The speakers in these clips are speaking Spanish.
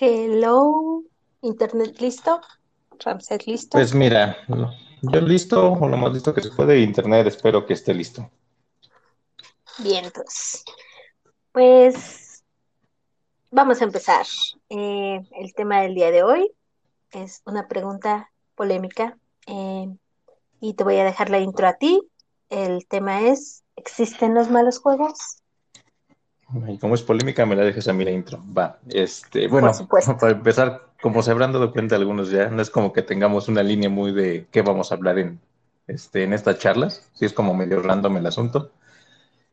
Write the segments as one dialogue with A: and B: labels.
A: Hello, Internet listo, Ramset listo.
B: Pues mira, yo listo, o lo más listo que se puede, Internet espero que esté listo.
A: Bien, entonces, pues vamos a empezar. Eh, el tema del día de hoy es una pregunta polémica eh, y te voy a dejar la intro a ti. El tema es, ¿existen los malos juegos?
B: Y como es polémica, me la dejes a mí la intro. Va, este, bueno, para empezar, como se habrán dado cuenta algunos ya, no es como que tengamos una línea muy de qué vamos a hablar en, este, en estas charlas, sí es como medio random el asunto.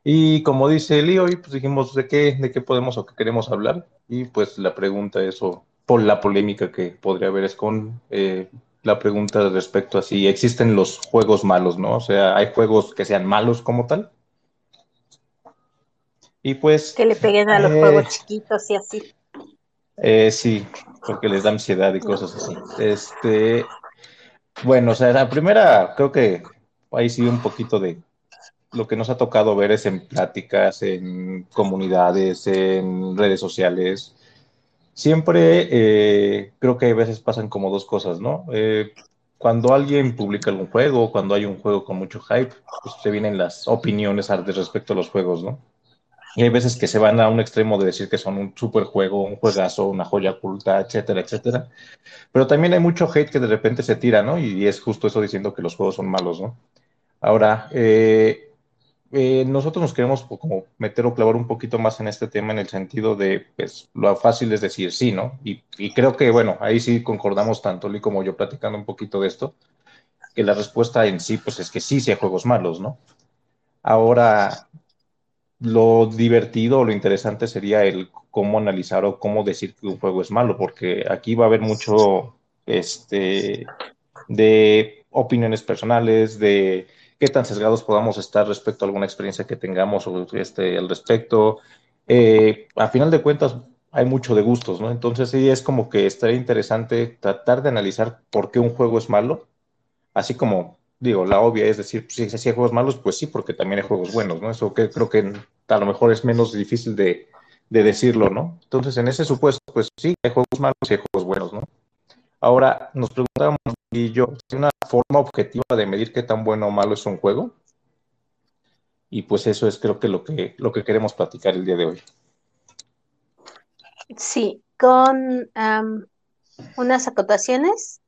B: Y como dice Leo, pues dijimos de qué, de qué podemos o qué queremos hablar. Y pues la pregunta es, o por la polémica que podría haber es con eh, la pregunta respecto a si existen los juegos malos, ¿no? O sea, ¿hay juegos que sean malos como tal? Y pues...
A: Que le peguen a los juegos eh, chiquitos y así.
B: Eh, sí, porque les da ansiedad y cosas así. Este, bueno, o sea, la primera, creo que ahí sí un poquito de lo que nos ha tocado ver es en pláticas, en comunidades, en redes sociales. Siempre eh, creo que a veces pasan como dos cosas, ¿no? Eh, cuando alguien publica algún juego, cuando hay un juego con mucho hype, pues se vienen las opiniones respecto a los juegos, ¿no? Y hay veces que se van a un extremo de decir que son un super juego, un juegazo, una joya oculta, etcétera, etcétera. Pero también hay mucho hate que de repente se tira, ¿no? Y es justo eso diciendo que los juegos son malos, ¿no? Ahora, eh, eh, nosotros nos queremos como meter o clavar un poquito más en este tema en el sentido de, pues, lo fácil es decir sí, ¿no? Y, creo que, bueno, ahí sí concordamos tanto, Lee como yo, platicando un poquito de esto, que la respuesta en sí, pues, es que sí, sí hay juegos malos, ¿no? Ahora, lo divertido o lo interesante sería el cómo analizar o cómo decir que un juego es malo, porque aquí va a haber mucho, este, de opiniones personales, de qué tan sesgados podamos estar respecto a alguna experiencia que tengamos o este, al respecto. Eh, a final de cuentas, hay mucho de gustos, ¿no? Entonces sí es como que estaría interesante tratar de analizar por qué un juego es malo, así como, digo, la obvia es decir, pues, si, hay juegos malos, pues sí, porque también hay juegos buenos, ¿no? Eso que creo que a lo mejor es menos difícil de, de decirlo, ¿no? Entonces, en ese supuesto, pues sí, hay juegos malos y hay juegos buenos, ¿no? Ahora, nos preguntábamos, y yo, una forma objetiva de medir qué tan bueno o malo es un juego? Y pues eso es creo que lo que, lo que queremos platicar el día de hoy.
A: Sí, con unas acotaciones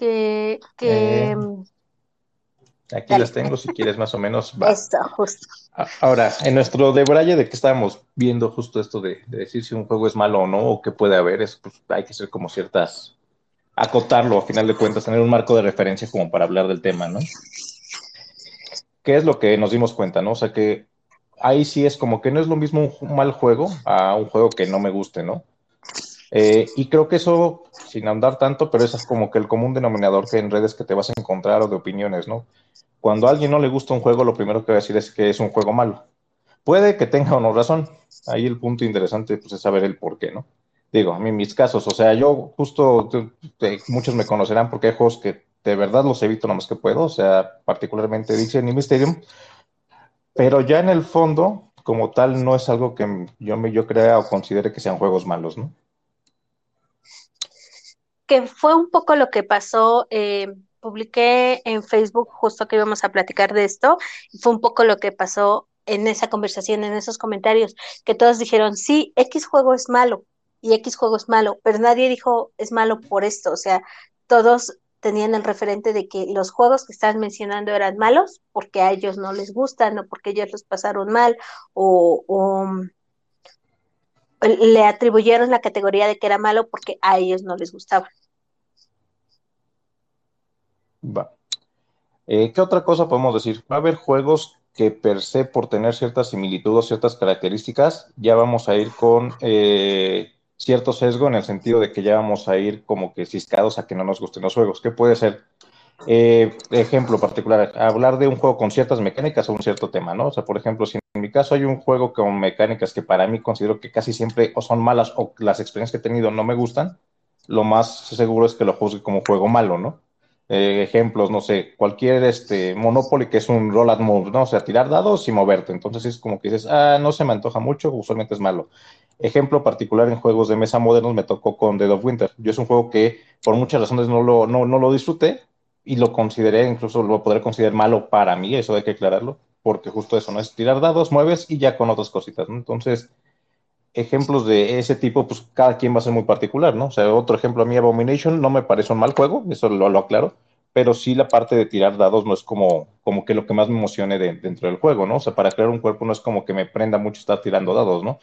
A: que, que
B: eh, Aquí las tengo, si quieres más o menos.
A: justo.
B: Ahora, en nuestro debraye de que estábamos viendo justo esto de, decir si un juego es malo o no, o qué puede haber, es, pues, hay que ser como ciertas, acotarlo a final de cuentas, tener un marco de referencia como para hablar del tema, ¿no? ¿Qué es lo que nos dimos cuenta, no? O sea que ahí sí es como que no es lo mismo un mal juego a un juego que no me guste, ¿no? Eh, y creo que eso, sin andar tanto, pero eso es como que el común denominador que en redes que te vas a encontrar o de opiniones, ¿no? Cuando a alguien no le gusta un juego, lo primero que va a decir es que es un juego malo. Puede que tenga o no razón. Ahí el punto interesante pues, es saber el por qué, ¿no? Digo, a mí mis casos, o sea, yo justo, muchos me conocerán porque hay juegos que de verdad los evito lo más que puedo, o sea, particularmente Dixon y Mysterium, pero ya en el fondo, como tal, no es algo que yo, me, yo crea o considere que sean juegos malos, ¿no?
A: Que fue un poco lo que pasó, eh, publiqué en Facebook justo que íbamos a platicar de esto, y fue un poco lo que pasó en esa conversación, en esos comentarios, que todos dijeron, sí, X juego es malo y X juego es malo, pero nadie dijo es malo por esto, o sea, todos tenían el referente de que los juegos que estaban mencionando eran malos porque a ellos no les gustan o porque ellos los pasaron mal o, o le atribuyeron la categoría de que era malo porque a ellos no les gustaba.
B: Va. Eh, ¿Qué otra cosa podemos decir? Va a haber juegos que per se, por tener ciertas similitudes, ciertas características, ya vamos a ir con eh, cierto sesgo en el sentido de que ya vamos a ir como que ciscados a que no nos gusten los juegos. ¿Qué puede ser? Eh, ejemplo particular, hablar de un juego con ciertas mecánicas o un cierto tema, ¿no? O sea, por ejemplo, si en mi caso hay un juego con mecánicas que para mí considero que casi siempre o son malas o las experiencias que he tenido no me gustan, lo más seguro es que lo juzgue como juego malo, ¿no? Eh, ejemplos, no sé, cualquier este Monopoly que es un roll and move, ¿no? O sea, tirar dados y moverte. Entonces es como que dices, ah, no se me antoja mucho, usualmente es malo. Ejemplo particular en juegos de mesa modernos me tocó con Dead of Winter. Yo es un juego que por muchas razones no lo, no, no lo disfruté y lo consideré, incluso lo podré considerar malo para mí, eso hay que aclararlo, porque justo eso, ¿no? Es tirar dados, mueves y ya con otras cositas, ¿no? Entonces, ejemplos de ese tipo, pues cada quien va a ser muy particular, ¿no? O sea, otro ejemplo a mí, Abomination, no me parece un mal juego, eso lo, lo aclaro, pero sí la parte de tirar dados no es como, como que lo que más me emocione dentro del juego, ¿no? O sea, para crear un cuerpo no es como que me prenda mucho estar tirando dados, ¿no?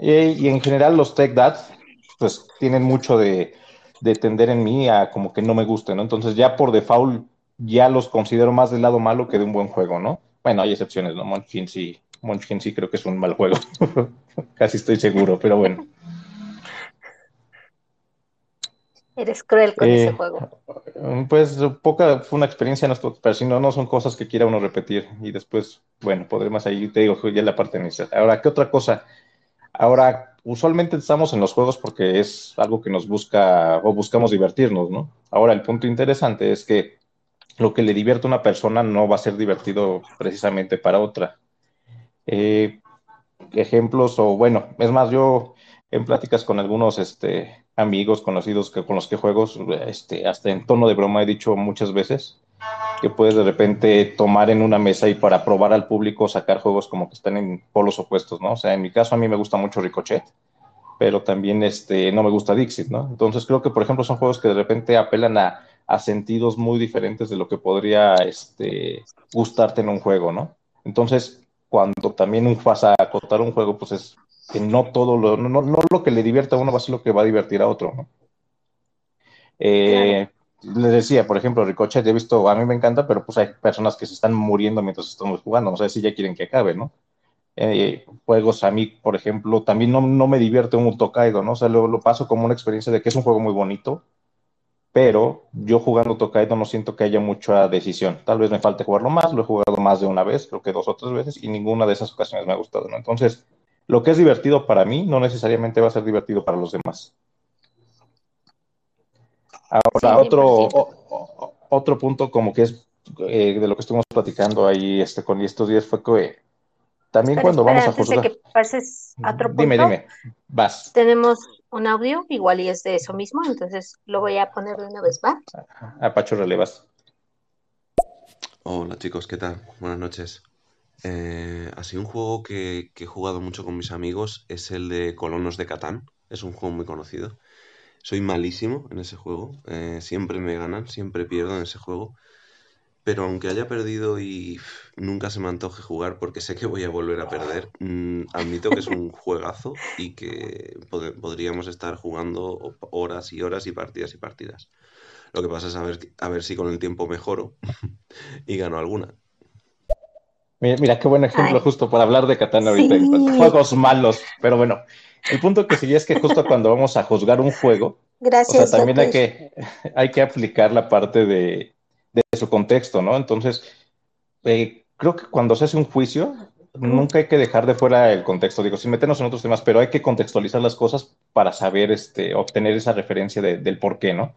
B: Y, y en general los tech dads, pues tienen mucho de, de, tender en mí a como que no me guste, ¿no? Entonces ya por default ya los considero más del lado malo que de un buen juego, ¿no? Bueno, hay excepciones, ¿no? Munchkin sí, Munchkin sí creo que es un mal juego, casi estoy seguro, pero bueno.
A: Eres cruel con eh, ese juego.
B: Pues poca fue una experiencia, pero si no, no son cosas que quiera uno repetir. Y después, bueno, podremos ahí, te digo, ya la parte inicial. Ahora, ¿qué otra cosa? Ahora, usualmente estamos en los juegos porque es algo que nos busca o buscamos divertirnos, ¿no? Ahora, el punto interesante es que lo que le divierte a una persona no va a ser divertido precisamente para otra. Eh, ejemplos, o bueno, es más, yo en pláticas con algunos este, amigos, conocidos que, con los que juego, este, hasta en tono de broma he dicho muchas veces que puedes de repente tomar en una mesa y para probar al público sacar juegos como que están en polos opuestos, ¿no? O sea, en mi caso a mí me gusta mucho Ricochet, pero también este, no me gusta Dixit, ¿no? Entonces creo que, por ejemplo, son juegos que de repente apelan a, sentidos muy diferentes de lo que podría este, gustarte en un juego, ¿no? Entonces, cuando también vas a acotar un juego, pues es que no todo lo, no, no lo que le divierte a uno va a ser lo que va a divertir a otro, ¿no? Eh, Les decía, por ejemplo, Ricochet, he visto, a mí me encanta, pero pues hay personas que se están muriendo mientras estamos jugando, no sé si ya quieren que acabe, ¿no? Eh, juegos a mí, por ejemplo, también no, no me divierte un Tokaido, ¿no? O sea, lo, lo, paso como una experiencia de que es un juego muy bonito, pero yo jugando Tokaido no siento que haya mucha decisión. Tal vez me falte jugarlo más, lo he jugado más de una vez, creo que dos o tres veces, y ninguna de esas ocasiones me ha gustado, ¿no? Entonces, lo que es divertido para mí no necesariamente va a ser divertido para los demás. Ahora, sí, otro, o, otro punto como que es eh, de lo que estuvimos platicando ahí este, con estos días fue que también cuando
A: espera,
B: vamos a
A: juzgar... que pases a otro punto,
B: dime, dime, vas.
A: Tenemos un audio, igual y es de eso mismo, entonces lo voy a poner de una vez, ¿va?
B: A Pacho Relevas.
C: Hola chicos, ¿qué tal? Buenas noches. Eh, así un juego que, que, he jugado mucho con mis amigos es el de Colonos de Catán. Es un juego muy conocido. Soy malísimo en ese juego. Eh, siempre me ganan, siempre pierdo en ese juego. Pero aunque haya perdido y nunca se me antoje jugar porque sé que voy a volver a perder, mmm, admito que es un juegazo y que pod podríamos estar jugando horas y horas y partidas y partidas. Lo que pasa es a ver, a ver si con el tiempo mejoro y gano alguna.
B: Mira, mira, qué buen ejemplo Ay. justo para hablar de Catán ahorita. Juegos malos, pero bueno, el punto que sigue es que justo cuando vamos a juzgar un juego,
A: Gracias,
B: o sea, también hay que, hay que aplicar la parte de, de su contexto, ¿no? Entonces, eh, creo que cuando se hace un juicio, nunca hay que dejar de fuera el contexto, digo, sin meternos en otros temas, pero hay que contextualizar las cosas para saber, este, obtener esa referencia de, del por qué, ¿no?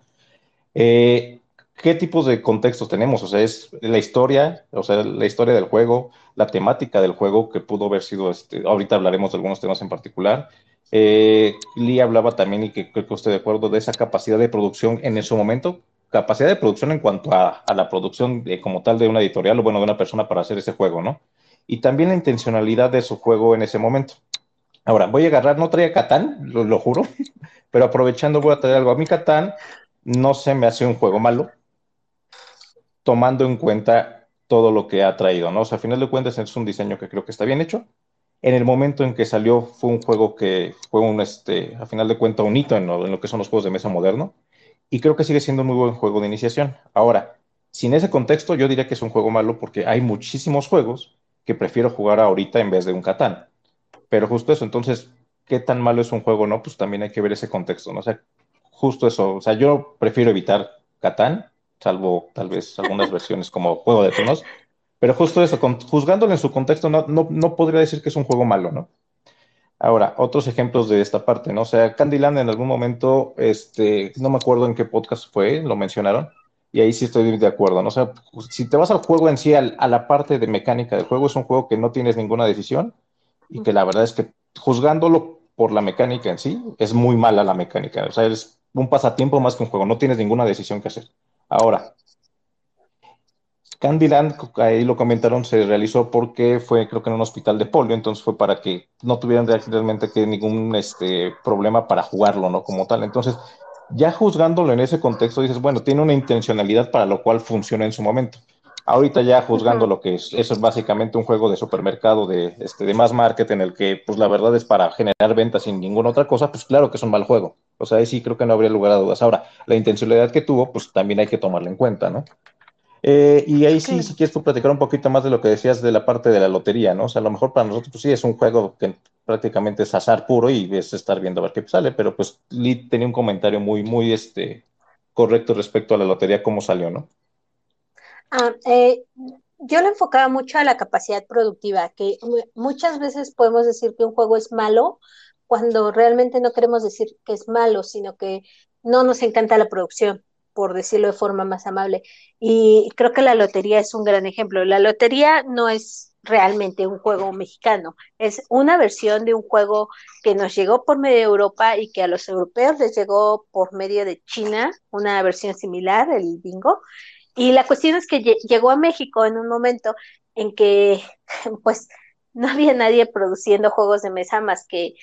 B: Eh, ¿Qué tipos de contextos tenemos? O sea, es la historia, o sea, la historia del juego, la temática del juego, que pudo haber sido, este, ahorita hablaremos de algunos temas en particular. Eh, Lee hablaba también, y que creo que estoy de acuerdo, de esa capacidad de producción en ese momento, capacidad de producción en cuanto a, a la producción como tal de una editorial o bueno, de una persona para hacer ese juego, ¿no? Y también la intencionalidad de su juego en ese momento. Ahora, voy a agarrar, no traía Catán, lo, juro, pero aprovechando voy a traer algo. A mí Catán no se me hace un juego malo, tomando en cuenta todo lo que ha traído, ¿no? O sea, a final de cuentas es un diseño que creo que está bien hecho. En el momento en que salió fue un juego que fue un, este, a final de cuentas, un hito en lo que son los juegos de mesa moderno. Y creo que sigue siendo un muy buen juego de iniciación. Ahora, sin ese contexto, yo diría que es un juego malo porque hay muchísimos juegos que prefiero jugar ahorita en vez de un Catán. Pero justo eso, entonces, ¿qué tan malo es un juego? No, pues también hay que ver ese contexto, ¿no? O sea, justo eso. O sea, yo prefiero evitar Catán salvo tal vez algunas versiones como Juego de Tronos. Pero justo eso, con, juzgándolo en su contexto, no, no, no, podría decir que es un juego malo, ¿no? Ahora, otros ejemplos de esta parte, ¿no? O sea, Candyland en algún momento, este, no me acuerdo en qué podcast fue, lo mencionaron, Y ahí sí estoy de acuerdo, ¿no? O sea, si te vas al juego en sí, a la parte de mecánica del juego, es un juego que no tienes ninguna decisión y que la verdad es que juzgándolo por la mecánica en sí, es muy mala la mecánica. O sea, es un pasatiempo más que un juego, no tienes ninguna decisión que hacer. Ahora, Candyland, ahí lo comentaron, se realizó porque fue, creo que en un hospital de polio, entonces fue para que no tuvieran realmente que ningún este, problema para jugarlo, ¿no? Como tal. Entonces, ya juzgándolo en ese contexto, dices, bueno, tiene una intencionalidad para lo cual funciona en su momento. Ahorita ya juzgando lo que es, eso es básicamente un juego de supermercado de, este, de más market en el que, pues la verdad es para generar ventas sin ninguna otra cosa, pues claro que es un mal juego. O sea, ahí sí creo que no habría lugar a dudas. Ahora, la intencionalidad que tuvo, pues también hay que tomarla en cuenta, ¿no? Eh, y ahí sí, si quieres tú platicar un poquito más de lo que decías de la parte de la lotería, ¿no? O sea, a lo mejor para nosotros, pues sí, es un juego que prácticamente es azar puro y es estar viendo a ver qué sale, pero pues Lee tenía un comentario muy, muy este, correcto respecto a la lotería, cómo salió, ¿no?
A: Ah, eh, yo lo enfocaba mucho a la capacidad productiva, que muchas veces podemos decir que un juego es malo cuando realmente no queremos decir que es malo, sino que no nos encanta la producción, por decirlo de forma más amable. Y creo que la lotería es un gran ejemplo. La lotería no es realmente un juego mexicano, es una versión de un juego que nos llegó por medio de Europa y que a los europeos les llegó por medio de China, una versión similar, el bingo, y la cuestión es que llegó a México en un momento en que, pues, no había nadie produciendo juegos de mesa más que,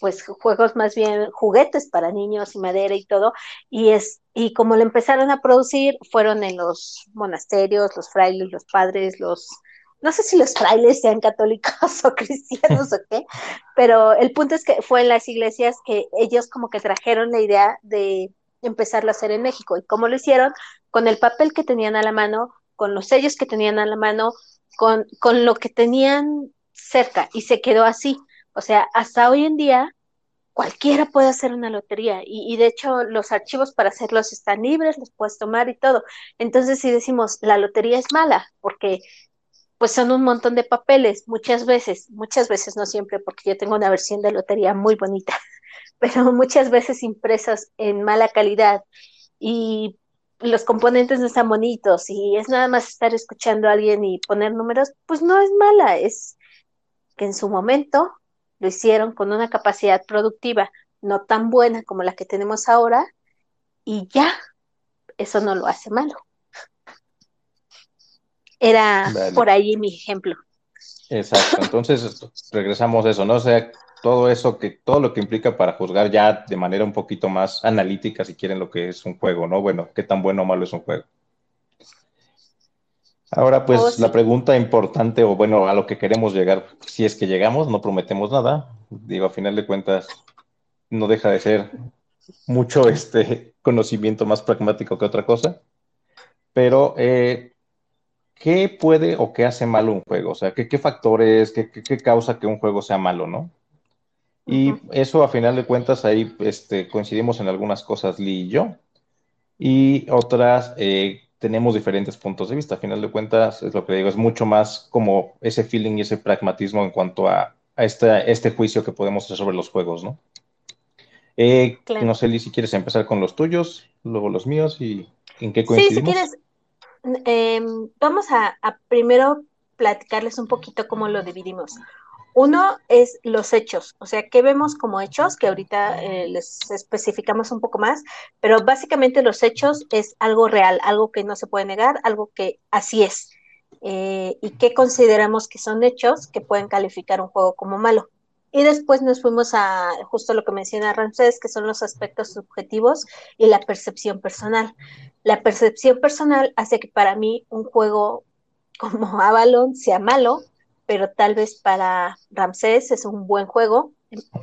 A: pues, juegos más bien juguetes para niños y madera y todo. Y es, y como lo empezaron a producir, fueron en los monasterios, los frailes, los padres, los, no sé si los frailes sean católicos o cristianos o qué, pero el punto es que fue en las iglesias que ellos como que trajeron la idea de empezarlo a hacer en México. ¿Y cómo lo hicieron? Con el papel que tenían a la mano, con los sellos que tenían a la mano, con, con lo que tenían cerca y se quedó así. O sea, hasta hoy en día cualquiera puede hacer una lotería y, de hecho los archivos para hacerlos están libres, los puedes tomar y todo. Entonces si decimos la lotería es mala porque pues son un montón de papeles muchas veces, muchas veces no siempre porque yo tengo una versión de lotería muy bonita pero muchas veces impresas en mala calidad y los componentes no están bonitos y es nada más estar escuchando a alguien y poner números, pues no es mala, es que en su momento lo hicieron con una capacidad productiva no tan buena como la que tenemos ahora y ya, eso no lo hace malo. Era por ahí mi ejemplo.
B: Exacto, entonces regresamos a eso, ¿no? O sea, todo eso que, todo lo que implica para juzgar ya de manera un poquito más analítica, si quieren, lo que es un juego, ¿no? Bueno, qué tan bueno o malo es un juego. Ahora, pues oh, la pregunta importante, o bueno, a lo que queremos llegar, si es que llegamos, no prometemos nada. Digo, a final de cuentas, no deja de ser mucho este conocimiento más pragmático que otra cosa. Pero, eh, ¿qué puede o qué hace malo un juego? O sea, ¿qué, qué factores, qué, qué, causa que un juego sea malo, no? Y eso a final de cuentas ahí este, coincidimos en algunas cosas Lee y yo. Y otras eh, tenemos diferentes puntos de vista. A final de cuentas, es lo que digo, es mucho más como ese feeling y ese pragmatismo en cuanto a, a este, este juicio que podemos hacer sobre los juegos, ¿no? Eh, no sé, Lee, si quieres empezar con los tuyos, luego los míos y en qué coincidimos.
A: Sí, si quieres, em, vamos a, a primero platicarles un poquito cómo lo dividimos. Uno es los hechos, o sea, ¿qué vemos como hechos? Que ahorita eh, les especificamos un poco más, pero básicamente los hechos es algo real, algo que no se puede negar, algo que así es. Eh, y qué consideramos que son hechos que pueden calificar un juego como malo. Y después nos fuimos a justo lo que menciona Ramsés, que son los aspectos subjetivos y la percepción personal. La percepción personal hace que para mí un juego como Avalon sea malo, pero tal vez para Ramsés es un buen juego.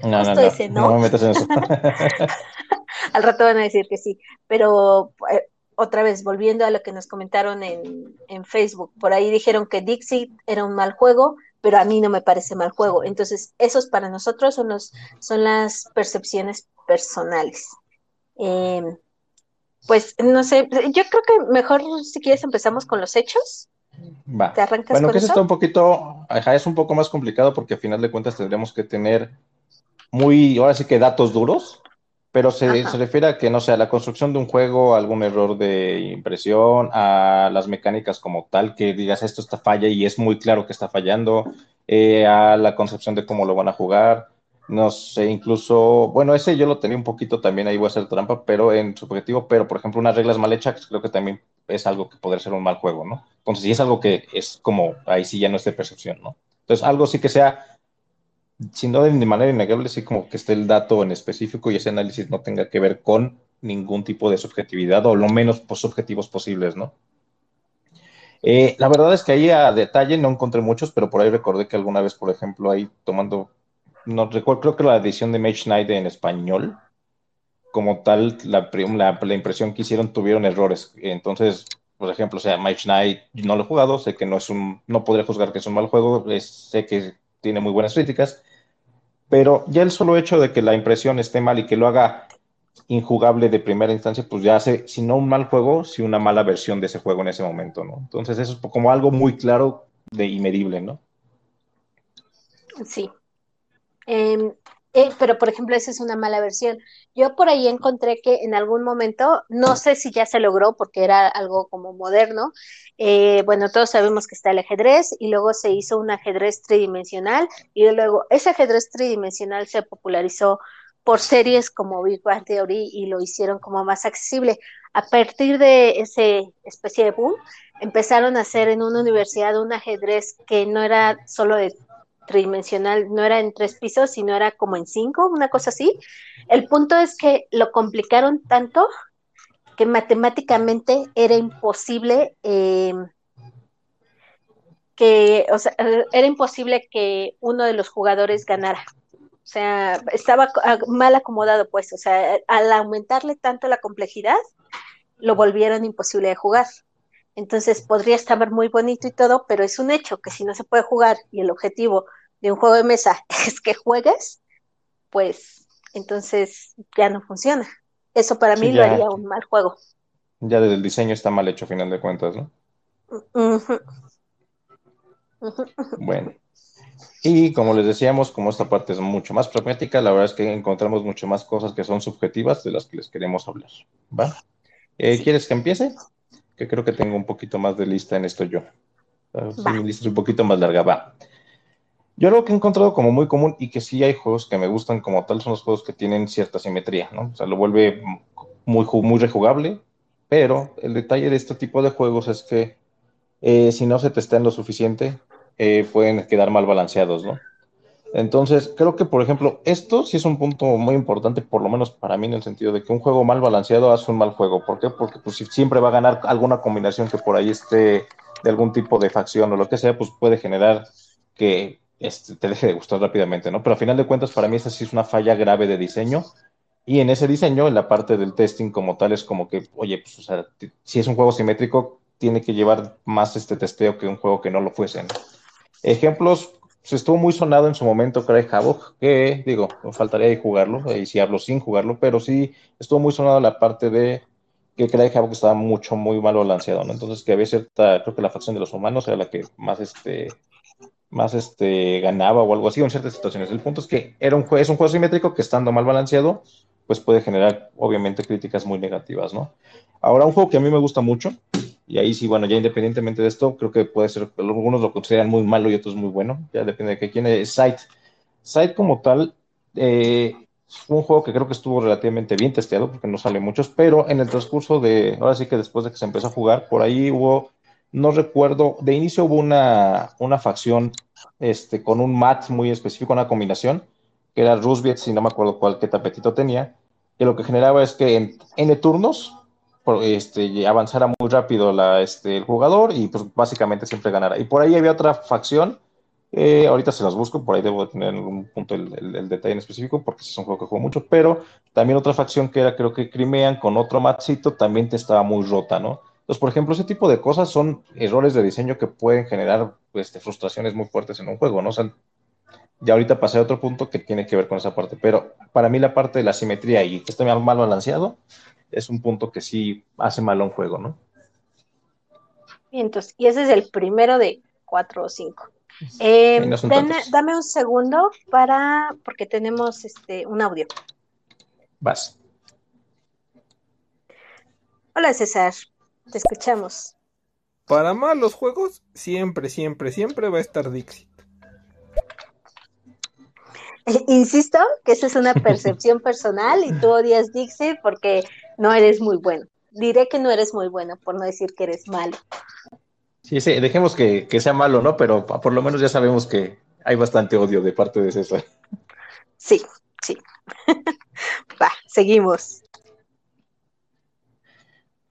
B: No, no, no, no. me metas en eso.
A: Al rato van a decir que sí, pero eh, otra vez, volviendo a lo que nos comentaron en, en Facebook, por ahí dijeron que Dixie era un mal juego, pero a mí no me parece mal juego. Entonces, esos para nosotros son, los, son las percepciones personales. Em, pues no sé, yo creo que mejor si quieres empezamos con los hechos.
B: Va. bueno, que eso está un poquito, es un poco más complicado porque al final de cuentas tendríamos que tener muy, ahora sí que datos duros pero se, se, refiere a que, no sé, a la construcción de un juego, algún error de impresión, a las mecánicas como tal, que digas esto está falla y es muy claro que está fallando, eh, a la concepción de cómo lo van a jugar, no sé, incluso, bueno, ese yo lo tenía un poquito también, ahí voy a hacer trampa, pero en su objetivo, pero por ejemplo, unas reglas mal hechas, creo que también es algo que podría ser un mal juego, ¿no? Entonces, si es algo que es como, ahí sí ya no es de percepción, ¿no? Entonces, algo sí que sea si no de manera innegable, sí como que esté el dato en específico y ese análisis no tenga que ver con ningún tipo de subjetividad o lo menos subjetivos posibles, ¿no? Eh, la verdad es que ahí a detalle no encontré muchos, pero por ahí recordé que alguna vez, por ejemplo, ahí tomando, no recuerdo, creo que la edición de Mage Knight en español, como tal, la, la, impresión que hicieron tuvieron errores. Entonces, por ejemplo, o sea, Mage Knight no lo he jugado, sé que no es un, no podría juzgar que es un mal juego, sé que tiene muy buenas críticas, pero ya el solo hecho de que la impresión esté mal y que lo haga injugable de primera instancia, pues ya hace, si no un mal juego, si una mala versión de ese juego en ese momento, ¿no? Entonces eso es como algo muy claro de, y medible, ¿no?
A: Sí. Em, eh, pero, por ejemplo, esa es una mala versión. Yo por ahí encontré que en algún momento, no sé si ya se logró porque era algo como moderno, eh, bueno, todos sabemos que está el ajedrez y luego se hizo un ajedrez tridimensional y luego ese ajedrez tridimensional se popularizó por series como Big Bang Theory y lo hicieron como más accesible. A partir de ese especie de boom, empezaron a hacer en una universidad un ajedrez que no era solo de tridimensional, no era en tres pisos, sino era como en cinco, una cosa así. El punto es que lo complicaron tanto que matemáticamente era imposible eh, que, o sea, era imposible que uno de los jugadores ganara. O sea, estaba mal acomodado, pues, o sea, al aumentarle tanto la complejidad, lo volvieron imposible de jugar. Entonces podría estar muy bonito y todo, pero es un hecho que si no se puede jugar y el objetivo de un juego de mesa es que juegues, pues entonces ya no funciona. Eso para mí lo haría un mal juego.
B: Ya desde el diseño está mal hecho, a final de cuentas, ¿no? Bueno. Y como les decíamos, como esta parte es mucho más pragmática, la verdad es que encontramos mucho más cosas que son subjetivas de las que les queremos hablar. ¿Va? Eh, ¿Quieres que empiece? Que creo que tengo un poquito más de lista en esto yo. Mi lista es un poquito más larga, va. Yo lo que he encontrado como muy común y que sí hay juegos que me gustan como tal son los juegos que tienen cierta simetría, ¿no? O sea, lo vuelve muy, muy rejugable, pero el detalle de este tipo de juegos es que eh, si no se testean lo suficiente, eh, pueden quedar mal balanceados, ¿no? Entonces, creo que, por ejemplo, esto sí es un punto muy importante, por lo menos para mí, en el sentido de que un juego mal balanceado hace un mal juego. ¿Por qué? Porque pues, siempre va a ganar alguna combinación que por ahí esté de algún tipo de facción o lo que sea, pues puede generar que este, te deje de gustar rápidamente, ¿no? Pero a final de cuentas, para mí esta sí es una falla grave de diseño. Y en ese diseño, en la parte del testing como tal, es como que, oye, pues, o sea, si es un juego simétrico, tiene que llevar más este testeo que un juego que no lo fuese. Ejemplos, estuvo muy sonado en su momento Craig Havoc, que digo, faltaría de jugarlo, y si hablo sin jugarlo, pero sí estuvo muy sonado la parte de que Craig Havoc estaba mucho, muy mal balanceado, ¿no? Entonces que había cierta, creo que la facción de los humanos era la que más este más este, ganaba o algo así en ciertas situaciones. El punto es que era un es un juego simétrico que estando mal balanceado, pues puede generar obviamente críticas muy negativas, ¿no? Ahora, un juego que a mí me gusta mucho, y ahí sí, bueno, ya independientemente de esto, creo que puede ser, algunos lo consideran muy malo y otros muy bueno, ya depende de quién es Sight. Sight como tal, eh, fue un juego que creo que estuvo relativamente bien testeado, porque no sale muchos, pero en el transcurso de, ahora sí que después de que se empezó a jugar, por ahí hubo no recuerdo, de inicio hubo una, una facción este, con un mat muy específico, una combinación, que era Roosevelt, si no me acuerdo cuál, qué tapetito tenía, que lo que generaba es que en N turnos este, avanzara muy rápido la, este, el jugador y pues básicamente siempre ganara. Y por ahí había otra facción, eh, ahorita se las busco, por ahí debo de tener en algún punto el, el, detalle en específico, porque es un juego que juego mucho, pero también otra facción que era creo que Crimean con otro matcito también te estaba muy rota, ¿no? Entonces, por ejemplo, ese tipo de cosas son errores de diseño que pueden generar este, frustraciones muy fuertes en un juego, ¿no? O sea, ya ahorita pasé a otro punto que tiene que ver con esa parte, pero para mí la parte de la simetría y que esté mal balanceado es un punto que sí hace mal a un juego, ¿no?
A: Y entonces, y ese es el primero de cuatro o cinco. Eh, dame un segundo para, porque tenemos este un audio.
B: Vas.
A: Hola César, te escuchamos.
D: Para malos juegos, siempre, siempre, siempre va a estar Dixit.
A: Insisto que esa es una percepción personal y tú odias Dixit porque no eres muy bueno. Diré que no eres muy bueno, por no decir que eres malo.
B: Sí, sí, dejemos que, que sea malo, ¿no? Pero por lo menos ya sabemos que hay bastante odio de parte de César.
A: Sí, sí. Va, seguimos.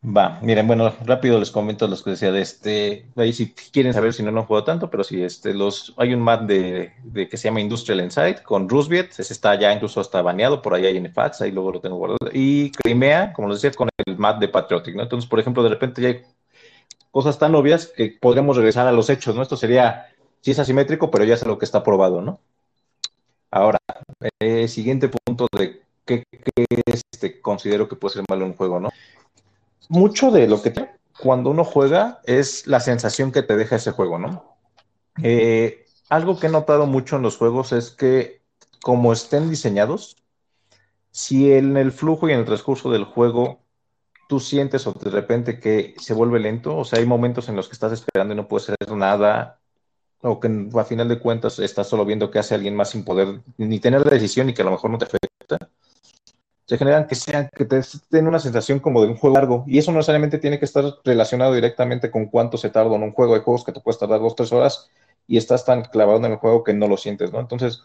B: Va, miren, bueno, rápido les comento los que decía de este, ahí si quieren saber si no han jugado tanto, pero sí, este, los, hay un map de, de que se llama Industrial Insight con Roosevelt, ese está ya incluso hasta baneado, por ahí hay en ahí luego lo tengo guardado, y Crimea, como les decía, con el map de Patriotic, ¿no? Entonces, por ejemplo, de repente ya hay cosas tan obvias que podríamos regresar a los hechos, ¿no? Esto sería, sí es asimétrico, pero ya es lo que está probado, ¿no? Ahora, eh, siguiente punto de qué, este, considero que puede ser malo un juego, ¿no? Mucho de lo que cuando uno juega es la sensación que te deja ese juego, ¿no? Eh, algo que he notado mucho en los juegos es que como estén diseñados, si en el flujo y en el transcurso del juego tú sientes o de repente que se vuelve lento, o sea, hay momentos en los que estás esperando y no puedes hacer nada, o que a final de cuentas estás solo viendo que hace alguien más sin poder ni tener la decisión y que a lo mejor no te afecta, se generan que sean, que te den una sensación como de un juego largo, y eso no necesariamente tiene que estar relacionado directamente con cuánto se tarda en un juego. de juegos que te puedes tardar dos, tres horas y estás tan clavado en el juego que no lo sientes, ¿no? Entonces,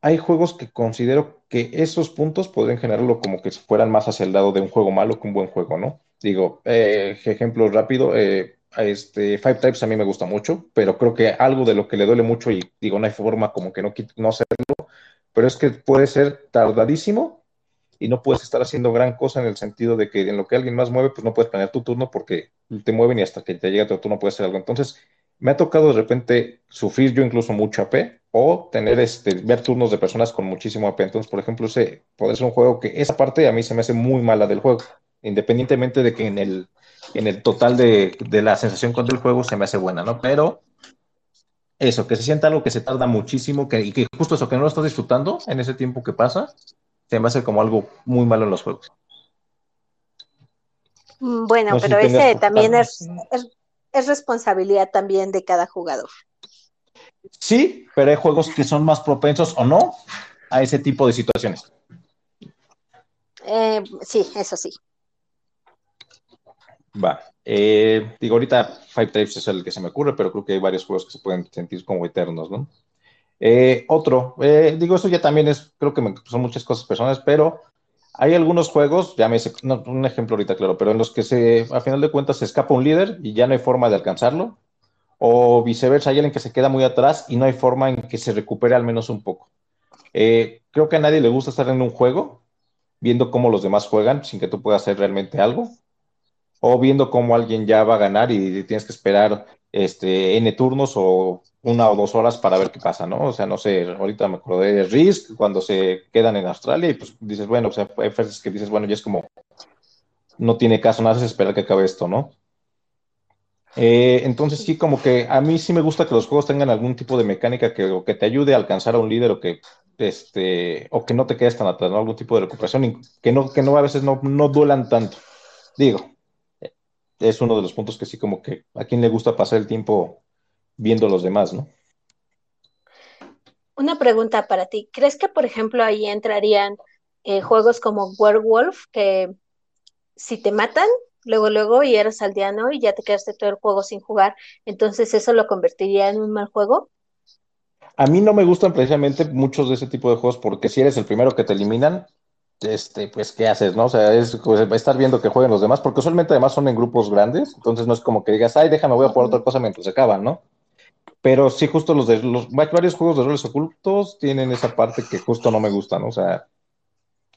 B: hay juegos que considero que esos puntos pueden generarlo como que fueran más hacia el lado de un juego malo que un buen juego, ¿no? Digo, eh, ejemplo rápido, eh, este, Five Types a mí me gusta mucho, pero creo que algo de lo que le duele mucho, y digo, no hay forma como que no, no hacerlo, pero es que puede ser tardadísimo y no puedes estar haciendo gran cosa en el sentido de que en lo que alguien más mueve, pues no puedes planear tu turno porque te mueven y hasta que te llega tu turno puedes hacer algo. Entonces, me ha tocado de repente sufrir yo incluso mucho AP o tener este, ver turnos de personas con muchísimo AP. Entonces, por ejemplo, ese puede ser un juego que esa parte a mí se me hace muy mala del juego, independientemente de que en el en el total de, la sensación con el juego se me hace buena, ¿no? Pero eso, que se sienta algo que se tarda muchísimo que, y que justo eso, que no lo estás disfrutando en ese tiempo que pasa, se me hace como algo muy malo en los juegos.
A: Mm, bueno, pero ese también es, es, responsabilidad también de cada jugador.
B: Sí, pero hay juegos que son más propensos o no a ese tipo de situaciones.
A: Eh, sí, eso sí.
B: Va. Eh, digo, ahorita Five Types es el que se me ocurre, pero creo que hay varios juegos que se pueden sentir como eternos, ¿no? Eh, otro, eh, digo, eso ya también es, creo que son muchas cosas personales, pero hay algunos juegos, ya me no, un ejemplo ahorita, claro, pero en los que se, a final de cuentas se escapa un líder y ya no hay forma de alcanzarlo, o viceversa, hay alguien que se queda muy atrás y no hay forma en que se recupere al menos un poco. creo que a nadie le gusta estar en un juego viendo cómo los demás juegan sin que tú puedas hacer realmente algo o viendo cómo alguien ya va a ganar y tienes que esperar este, N turnos o una o dos horas para ver qué pasa, ¿no? O sea, no sé, ahorita me acordé de Risk cuando se quedan en Australia y pues dices, bueno, o sea, hay veces que dices, bueno, ya es como, no tiene caso, nada, es esperar que acabe esto, ¿no? Eh, entonces sí, como que a mí sí me gusta que los juegos tengan algún tipo de mecánica que, que te ayude a alcanzar a un líder o que, este, o que no te quedes tan atrás, ¿no? Algún tipo de recuperación y que no, que no a veces no, no duelan tanto. Digo, es uno de los puntos que sí como que a quien le gusta pasar el tiempo viendo los demás, ¿no?
A: Una pregunta para ti. ¿Crees que, por ejemplo, ahí entrarían eh, juegos como Werewolf, que si te matan, luego, luego, y eres aldeano y ya te quedaste todo el juego sin jugar, entonces eso lo convertiría en un mal juego?
B: A mí no me gustan precisamente muchos de ese tipo de juegos porque si eres el primero que te eliminan, este, pues, ¿qué haces, no? O sea, es pues, estar viendo que jueguen los demás, porque usualmente además son en grupos grandes, entonces no es como que digas, ay, déjame, voy a jugar otra cosa mientras se acaban, ¿no? Pero sí, justo los de los varios juegos de roles ocultos tienen esa parte que justo no me gusta, ¿no? O sea,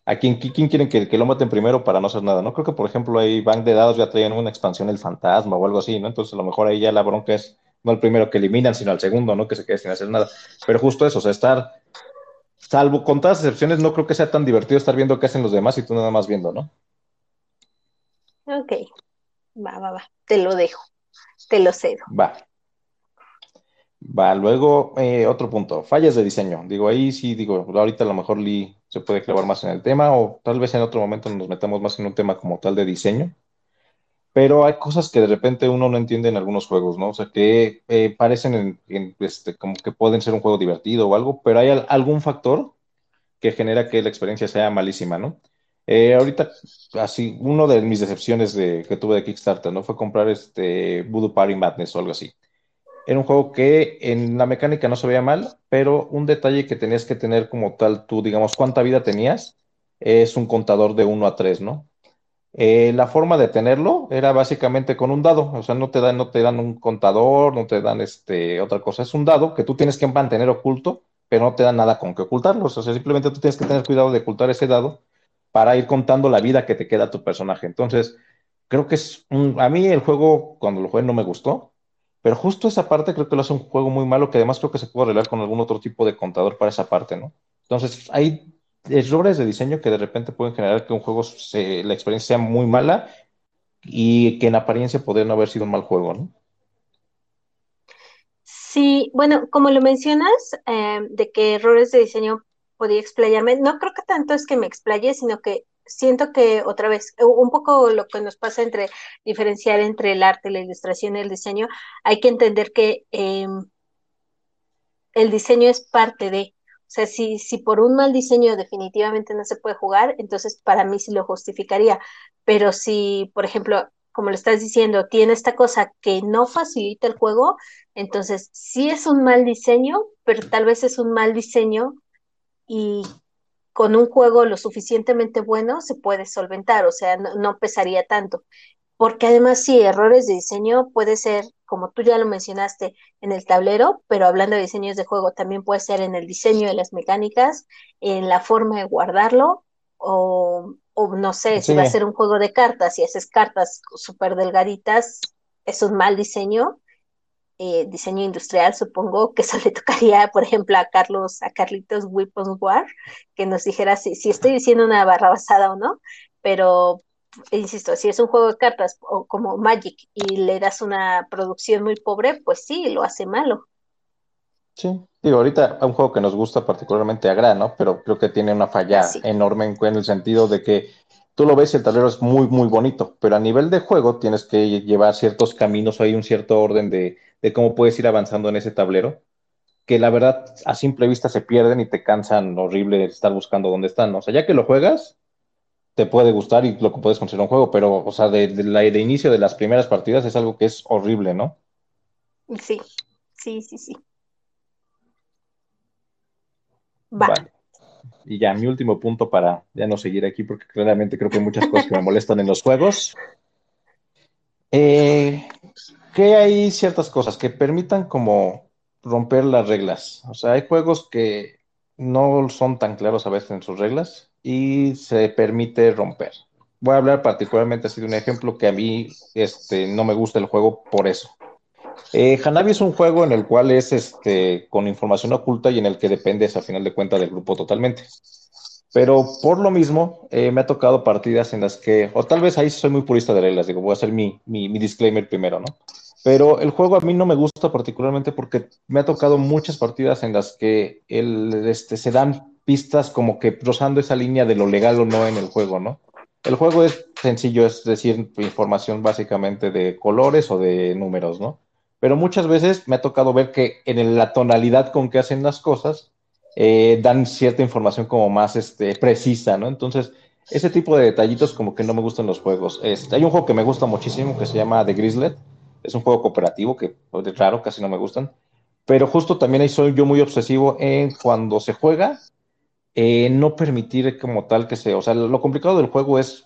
B: ¿a quién, quién quieren que, que, lo maten primero para no hacer nada? No creo que, por ejemplo, ahí Bank de Dados ya traían una expansión el fantasma o algo así, ¿no? Entonces, a lo mejor ahí ya la bronca es no el primero que eliminan, sino al segundo, ¿no? Que se quede sin hacer nada. Pero justo eso, o sea, estar Salvo con todas las excepciones, no creo que sea tan divertido estar viendo qué hacen los demás y tú nada más viendo, ¿no?
A: Ok, va, va, va, te lo dejo, te lo cedo.
B: Va. Va, luego eh, otro punto, fallas de diseño. Digo, ahí sí, digo, ahorita a lo mejor Lee se puede clavar más en el tema o tal vez en otro momento nos metamos más en un tema como tal de diseño. Pero hay cosas que de repente uno no entiende en algunos juegos, ¿no? O sea, que eh, parecen en, este, como que pueden ser un juego divertido o algo, pero hay algún factor que genera que la experiencia sea malísima, ¿no? Eh, ahorita, así, uno de mis decepciones de, que tuve de Kickstarter, ¿no? Fue comprar este Voodoo Party Madness o algo así. Era un juego que en la mecánica no se veía mal, pero un detalle que tenías que tener como tal, tú, digamos, cuánta vida tenías, es un contador de 1 a 3, ¿no? Eh, la forma de tenerlo era básicamente con un dado, o sea, no te dan, no te dan un contador, no te dan este, otra cosa, es un dado que tú tienes que mantener oculto, pero no te dan nada con que ocultarlo, o sea, simplemente tú tienes que tener cuidado de ocultar ese dado para ir contando la vida que te queda a tu personaje. Entonces, creo que es a mí el juego cuando lo jugué no me gustó, pero justo esa parte creo que lo hace un juego muy malo que además creo que se puede arreglar con algún otro tipo de contador para esa parte, ¿no? Entonces, hay errores de diseño que de repente pueden generar que un juego, la experiencia sea muy mala y que en apariencia podría no haber sido un mal juego, ¿no?
A: Sí, bueno, como lo mencionas, eh, de que errores de diseño podía explayarme, no creo que tanto es que me explaye, sino que siento que otra vez, un poco lo que nos pasa entre diferenciar entre el arte, la ilustración y el diseño, hay que entender que em, el diseño es parte de, o sea, si, si por un mal diseño definitivamente no se puede jugar, entonces para mí sí lo justificaría. Pero si, por ejemplo, como lo estás diciendo, tiene esta cosa que no facilita el juego, entonces sí es un mal diseño, pero tal vez es un mal diseño y con un juego lo suficientemente bueno se puede solventar, o sea, no, no pesaría tanto. Porque además sí, errores de diseño puede ser como tú ya lo mencionaste, en el tablero, pero hablando de diseños de juego, también puede ser en el diseño de las mecánicas, en la forma de guardarlo, o, no sé, si va a ser un juego de cartas y haces cartas súper delgaditas, es un mal diseño, eh, diseño industrial, supongo que eso le tocaría, por ejemplo, a Carlos, a Carlitos Weapons War, que nos dijera si, si estoy diciendo una barra basada o no, pero insisto, si es un juego de cartas o como Magic y le das una producción muy pobre, pues sí, lo hace malo.
B: Sí, digo, ahorita un juego que nos gusta particularmente a Gra, ¿no? Pero creo que tiene una falla enorme en, el sentido de que tú lo ves y el tablero es muy, muy bonito, pero a nivel de juego tienes que llevar ciertos caminos o hay un cierto orden de, de cómo puedes ir avanzando en ese tablero, que la verdad a simple vista se pierden y te cansan horrible estar buscando dónde están. O sea, ya que lo juegas, te puede gustar y lo que puedes considerar un juego, pero, o sea, de, la, de inicio de las primeras partidas es algo que es horrible, ¿no?
A: Sí, sí, sí, sí.
B: Vale. Y ya, mi último punto para ya no seguir aquí, porque claramente creo que hay muchas cosas que me molestan en los juegos. Eh, que hay ciertas cosas que permitan como romper las reglas. O sea, hay juegos que no son tan claros a veces en sus reglas y se permite romper. Voy a hablar particularmente así de un ejemplo que a mí este, no me gusta el juego por eso. Eh, Hanabi es un juego en el cual es este, con información oculta y en el que dependes a final de cuentas del grupo totalmente. Pero por lo mismo, eh, me ha tocado partidas en las que, o tal vez ahí soy muy purista de reglas, digo, voy a hacer mi, mi, mi disclaimer primero, ¿no? Pero el juego a mí no me gusta particularmente porque me ha tocado muchas partidas en las que el, este, se dan pistas como que rozando esa línea de lo legal o no en el juego, ¿no? El juego es sencillo, es decir, información básicamente de colores o de números, ¿no? Pero muchas veces me ha tocado ver que en la tonalidad con que hacen las cosas eh, dan cierta información como más este, precisa, ¿no? Entonces, ese tipo de detallitos como que no me gustan los juegos. Este, hay un juego que me gusta muchísimo que se llama The Grizzlet. Es un juego cooperativo que es raro, casi no me gustan. Pero justo también ahí soy yo muy obsesivo en cuando se juega, eh, no permitir como tal que se, o sea, lo complicado del juego es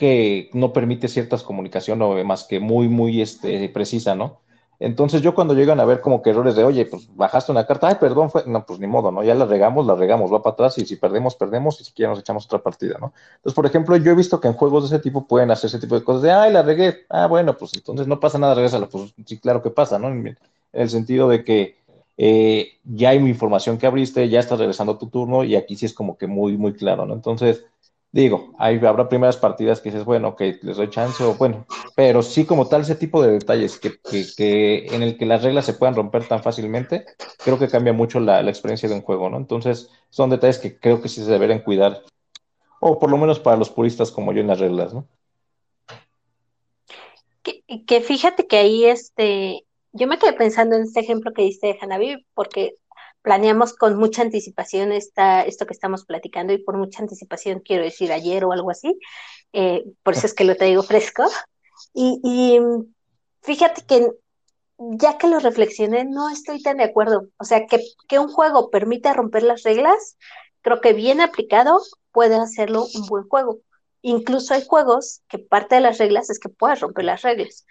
B: que no permite ciertas comunicaciones más que muy, muy este, precisa, ¿no? Entonces yo cuando llegan a ver como que errores de, oye, pues bajaste una carta, ay, perdón, fue, no, pues ni modo, ¿no? Ya la regamos, la regamos, va para atrás y si perdemos, perdemos y si quieres nos echamos otra partida, ¿no? Entonces, por ejemplo, yo he visto que en juegos de ese tipo pueden hacer ese tipo de cosas de, ay, la regué, ah, bueno, pues entonces no pasa nada, regrésala, pues sí, claro que pasa, ¿no? En el sentido de que eh, ya hay información que abriste, ya estás regresando a tu turno y aquí sí es como que muy, muy claro, ¿no? Entonces, digo, ahí habrá primeras partidas que dices, bueno, que les doy chance o bueno, pero sí como tal ese tipo de detalles que, que, en el que las reglas se puedan romper tan fácilmente, creo que cambia mucho la, experiencia de un juego, ¿no? Entonces, son detalles que creo que sí se deberían cuidar, o por lo menos para los puristas como yo en las reglas, ¿no?
A: Que, que fíjate que ahí, este, yo me quedé pensando en este ejemplo que diste de Hanabi, porque planeamos con mucha anticipación esta, esto que estamos platicando, y por mucha anticipación quiero decir ayer o algo así, eh, por eso es que lo traigo fresco. Y, y fíjate que ya que lo reflexioné, no estoy tan de acuerdo. O sea, que, que un juego permita romper las reglas, creo que bien aplicado puede hacerlo un buen juego. Incluso hay juegos que parte de las reglas es que puedas romper las reglas.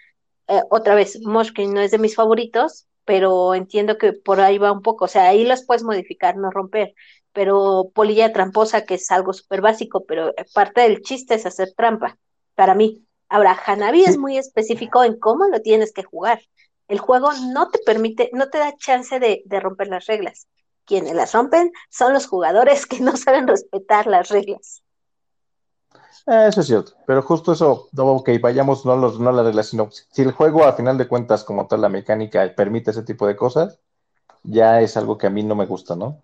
A: Eh, otra vez, Moshkin no es de mis favoritos, pero entiendo que por ahí va un poco. O sea, ahí los puedes modificar, no romper. Pero polilla tramposa, que es algo súper básico, pero parte del chiste es hacer trampa, para mí. Ahora, Hanabi es muy específico en cómo lo tienes que jugar. El juego no te permite, no te da chance de, de romper las reglas. Quienes las rompen son los jugadores que no saben respetar las reglas.
B: Eh, eso es cierto, pero justo eso, ok, vayamos no, los, no a la regla, sino si el juego a final de cuentas, como tal, la mecánica permite ese tipo de cosas, ya es algo que a mí no me gusta, ¿no?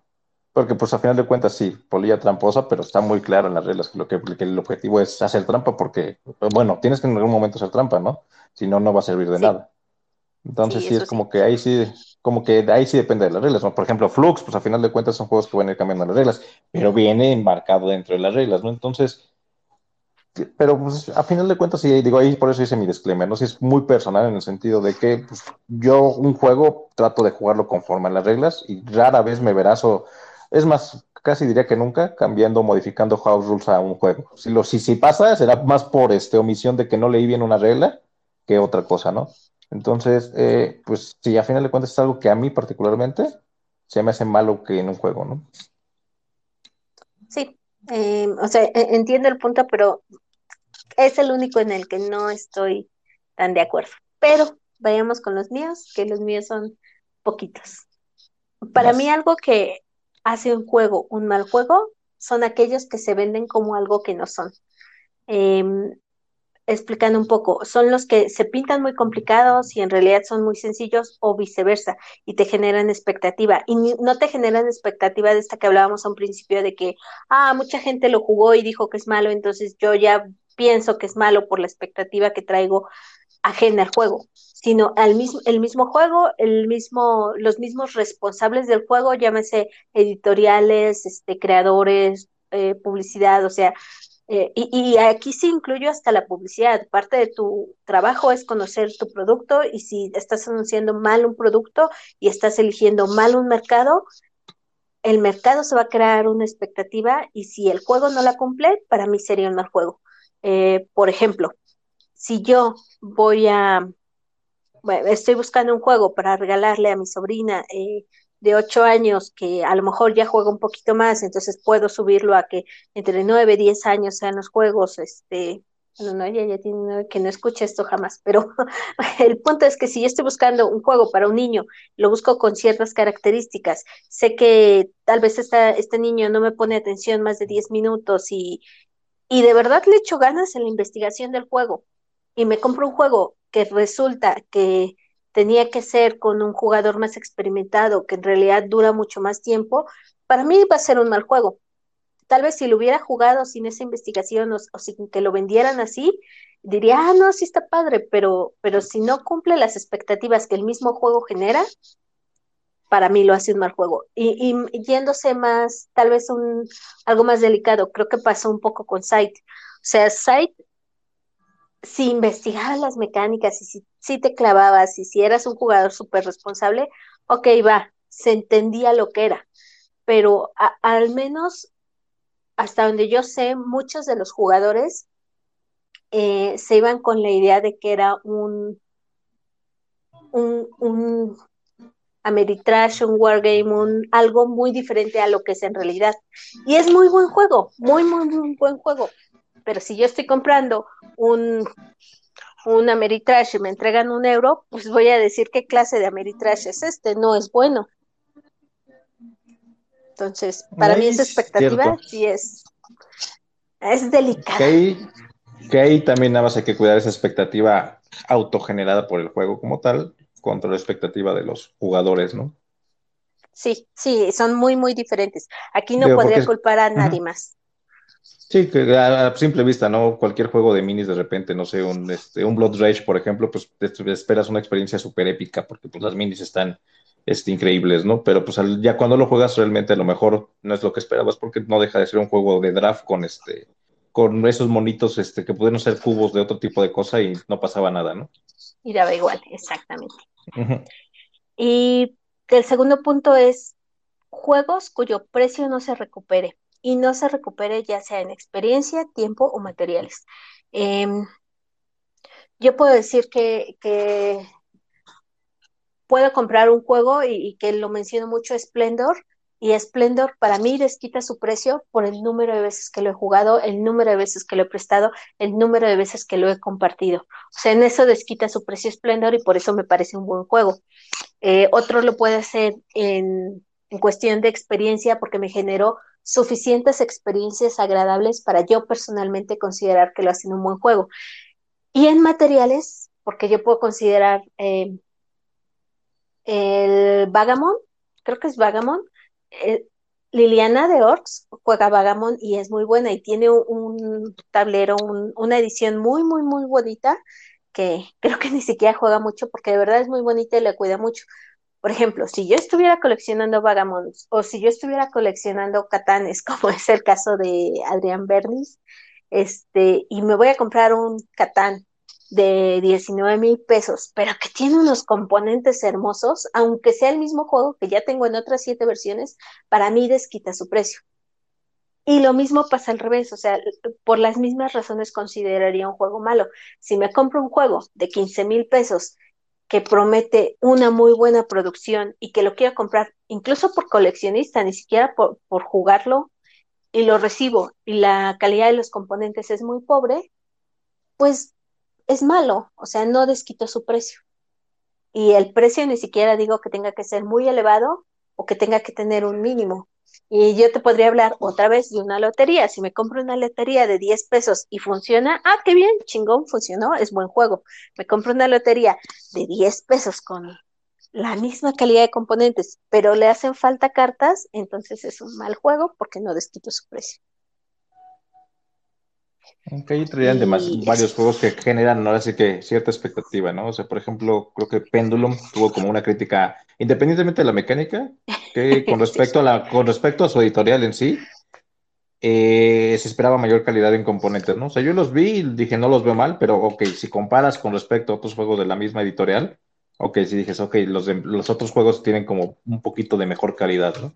B: Porque pues a final de cuentas sí, polilla tramposa, pero está muy claro en las reglas que, lo que, que el objetivo es hacer trampa porque, bueno, tienes que en algún momento hacer trampa, ¿no? Si no, no va a servir de sí. nada. Entonces sí, sí es como sí. que ahí sí, como que ahí sí depende de las reglas, ¿no? Por ejemplo, Flux, pues a final de cuentas son juegos que van a ir cambiando las reglas, pero viene enmarcado dentro de las reglas, ¿no? Entonces, pero pues a final de cuentas, sí, digo ahí por eso hice mi disclaimer, ¿no? Si es muy personal en el sentido de que pues, yo un juego trato de jugarlo conforme a las reglas y rara vez me verás o, es más, casi diría que nunca, cambiando o modificando house rules a un juego. Si, lo, si, si pasa, será más por este, omisión de que no leí bien una regla que otra cosa, ¿no? Entonces, eh, pues sí, a final de cuentas es algo que a mí particularmente se me hace malo que en un juego, ¿no?
A: Sí, eh, o sea, entiendo el punto, pero es el único en el que no estoy tan de acuerdo. Pero vayamos con los míos, que los míos son poquitos. Para mí algo que hace un juego un mal juego son aquellos que se venden como algo que no son. Eh, explicando un poco, son los que se pintan muy complicados y en realidad son muy sencillos o viceversa y te generan expectativa y no te generan expectativa de esta que hablábamos a un principio de que, ah, mucha gente lo jugó y dijo que es malo, entonces yo ya pienso que es malo por la expectativa que traigo ajena al juego, sino al mismo, el mismo juego, el mismo, los mismos responsables del juego, llámese editoriales, este, creadores, eh, publicidad, o sea, eh, y, y, aquí sí incluyo hasta la publicidad. Parte de tu trabajo es conocer tu producto y si estás anunciando mal un producto y estás eligiendo mal un mercado, el mercado se va a crear una expectativa y si el juego no la cumple, para mí sería un mal juego. Eh, por ejemplo, si yo voy a, bueno, estoy buscando un juego para regalarle a mi sobrina eh, de ocho años que a lo mejor ya juega un poquito más, entonces puedo subirlo a que entre nueve, diez años sean los juegos, este, bueno, no, ella ya tiene que no escuche esto jamás, pero el punto es que si yo estoy buscando un juego para un niño, lo busco con ciertas características, sé que tal vez esta, este niño no me pone atención más de diez minutos y, y de verdad le echo ganas en la investigación del juego y me compro un juego que resulta que tenía que ser con un jugador más experimentado, que en realidad dura mucho más tiempo, para mí va a ser un mal juego. Tal vez si lo hubiera jugado sin esa investigación o, o sin que lo vendieran así, diría, ah, no, sí está padre, pero, pero si no cumple las expectativas que el mismo juego genera, para mí lo hace un mal juego. Y, y yéndose más, tal vez un, algo más delicado, creo que pasó un poco con Sight. O sea, Sight si investigabas las mecánicas y si, si, te clavabas y si eras un jugador súper responsable, ok, va, se entendía lo que era. Pero al menos hasta donde yo sé, muchos de los jugadores eh, se iban con la idea de que era un, un, un Ameritrash, un Wargame, un, algo muy diferente a lo que es en realidad. Y es muy buen juego, muy, muy, muy buen juego pero si yo estoy comprando un, un Ameritrash y me entregan un euro, pues voy a decir qué clase de Ameritrash es este, no es bueno. Entonces, para mí esa expectativa cierto. sí es, es delicada.
B: Que ahí, que ahí también nada más hay que cuidar esa expectativa autogenerada por el juego como tal contra la expectativa de los jugadores, ¿no?
A: Sí, sí, son muy, muy diferentes. Aquí no podría culpar a nadie más.
B: Sí, que a, simple vista, ¿no? Cualquier juego de minis de repente, no sé, un, este, un Blood Rage, por ejemplo, pues esperas una experiencia súper épica porque pues las minis están este, increíbles, ¿no? Pero pues ya cuando lo juegas realmente a lo mejor no es lo que esperabas porque no deja de ser un juego de draft con este con esos monitos este, que pudieron ser cubos de otro tipo de cosa y no pasaba nada, ¿no?
A: Y daba igual, exactamente. Y el segundo punto es juegos cuyo precio no se recupere y no se recupere ya sea en experiencia, tiempo o materiales. Em, yo puedo decir que, puedo comprar un juego y, que lo menciono mucho, Splendor, y Splendor para mí les quita su precio por el número de veces que lo he jugado, el número de veces que lo he prestado, el número de veces que lo he compartido. O sea, en eso desquita su precio Splendor y por eso me parece un buen juego. Eh, otro lo puede hacer en, en cuestión de experiencia porque me generó suficientes experiencias agradables para yo personalmente considerar que lo hacen un buen juego. Y en materiales, porque yo puedo considerar eh, el Vagamon, creo que es Vagamon, eh, Liliana de Orcs juega Vagamon y es muy buena y tiene un, tablero, una edición muy, muy, muy bonita que creo que ni siquiera juega mucho porque de verdad es muy bonita y le cuida mucho. Por ejemplo, si yo estuviera coleccionando Vagamons o si yo estuviera coleccionando Catanes, como es el caso de Adrián Bernis, este, y me voy a comprar un Catán de 19 mil pesos, pero que tiene unos componentes hermosos, aunque sea el mismo juego que ya tengo en otras siete versiones, para mí desquita su precio. Y lo mismo pasa al revés, o sea, por las mismas razones consideraría un juego malo. Si me compro un juego de 15 mil pesos que promete una muy buena producción y que lo quiero comprar incluso por coleccionista, ni siquiera por, por jugarlo, y lo recibo y la calidad de los componentes es muy pobre, pues es malo, o sea, no desquito su precio. Y el precio ni siquiera digo que tenga que ser muy elevado o que tenga que tener un mínimo. Y yo te podría hablar otra vez de una lotería. Si me compro una lotería de 10 pesos y funciona, ah, qué bien, chingón, funcionó, es buen juego. Me compro una lotería de 10 pesos con la misma calidad de componentes, pero le hacen falta cartas, entonces es un mal juego porque no desquito su precio.
B: Aunque ahí traían además varios juegos que generan ahora sí que cierta expectativa, ¿no? O sea, por ejemplo, creo que Pendulum tuvo como una crítica, independientemente de la mecánica, que con respecto a la, con respecto a su editorial en sí, eh, se esperaba mayor calidad en componentes, ¿no? O sea, yo los vi y dije, no los veo mal, pero ok, si comparas con respecto a otros juegos de la misma editorial, ok, si dices, ok, los, los otros juegos tienen como un poquito de mejor calidad, ¿no?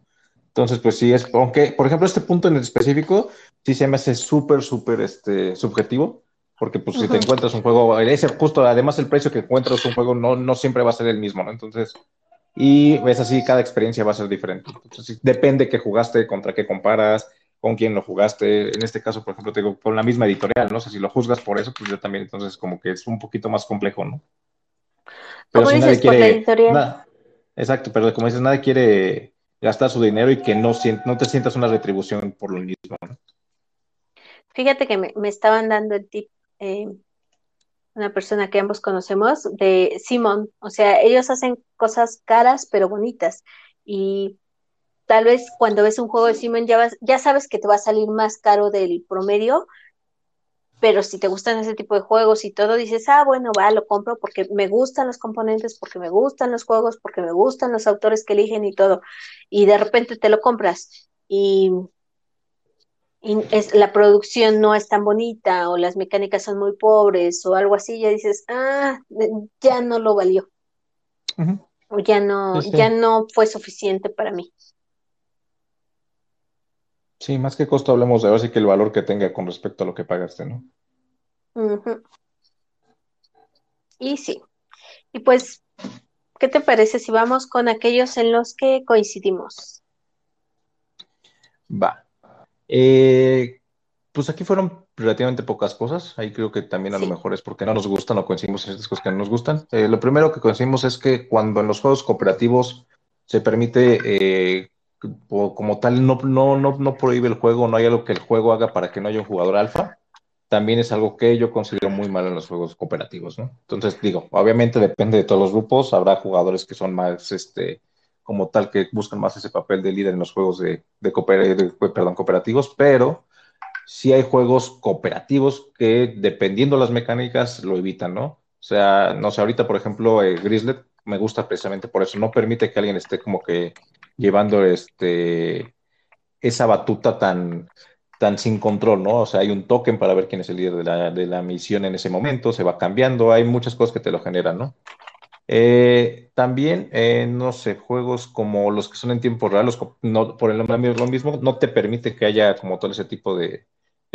B: Entonces, pues sí, es, aunque, por ejemplo, este punto en específico, sí se me hace súper, súper este, subjetivo, porque pues si te encuentras un juego, ese justo, además el precio que encuentras un juego no, no siempre va a ser el mismo, ¿no? Entonces, y es así, cada experiencia va a ser diferente. Entonces, depende qué jugaste, contra qué comparas, con quién lo jugaste. En este caso, por ejemplo, te digo, con la misma editorial, ¿no? sé si lo juzgas por eso, pues yo también, entonces como que es un poquito más complejo, ¿no?
A: Pero si nadie quiere,
B: exacto, pero como dices, nadie quiere gastar su dinero y que no, no te sientas una retribución por lo mismo.
A: Fíjate que me, estaban dando el tip, eh, una persona que ambos conocemos, de Simon. O sea, ellos hacen cosas caras pero bonitas. Y tal vez cuando ves un juego de Simon ya, ya sabes que te va a salir más caro del promedio, pero si te gustan ese tipo de juegos y todo, dices, ah, bueno, va, lo compro porque me gustan los componentes, porque me gustan los juegos, porque me gustan los autores que eligen y todo. Y de repente te lo compras y, es, la producción no es tan bonita o las mecánicas son muy pobres o algo así, ya dices, ah, ya no lo valió. O ya no, ya no fue suficiente para mí.
B: Sí, más que costo hablemos de ahora sí que el valor que tenga con respecto a lo que pagaste, ¿no?
A: Y sí. Y pues, ¿qué te parece si vamos con aquellos en los que coincidimos?
B: Va. Eh, pues aquí fueron relativamente pocas cosas. Ahí creo que también a lo mejor es porque no nos gustan o coincidimos en estas cosas que no nos gustan. Eh, lo primero que coincidimos es que cuando en los juegos cooperativos se permite eh, como tal no, no, no, no prohíbe el juego, no hay algo que el juego haga para que no haya un jugador alfa, también es algo que yo considero muy mal en los juegos cooperativos, ¿no? Entonces, digo, obviamente depende de todos los grupos, habrá jugadores que son más, este, como tal que buscan más ese papel de líder en los juegos de, de, perdón, cooperativos, pero sí hay juegos cooperativos que dependiendo las mecánicas lo evitan, ¿no? O sea, no sé, ahorita por ejemplo eh, Grizzlet me gusta precisamente por eso, no permite que alguien esté como que llevando este esa batuta tan, tan sin control, ¿no? O sea, hay un token para ver quién es el líder de la, de la misión en ese momento, se va cambiando, hay muchas cosas que te lo generan, ¿no? Eh, también, eh, no sé, juegos como los que son en tiempo real, los, por el nombre lo mismo, no te permite que haya como todo ese tipo de,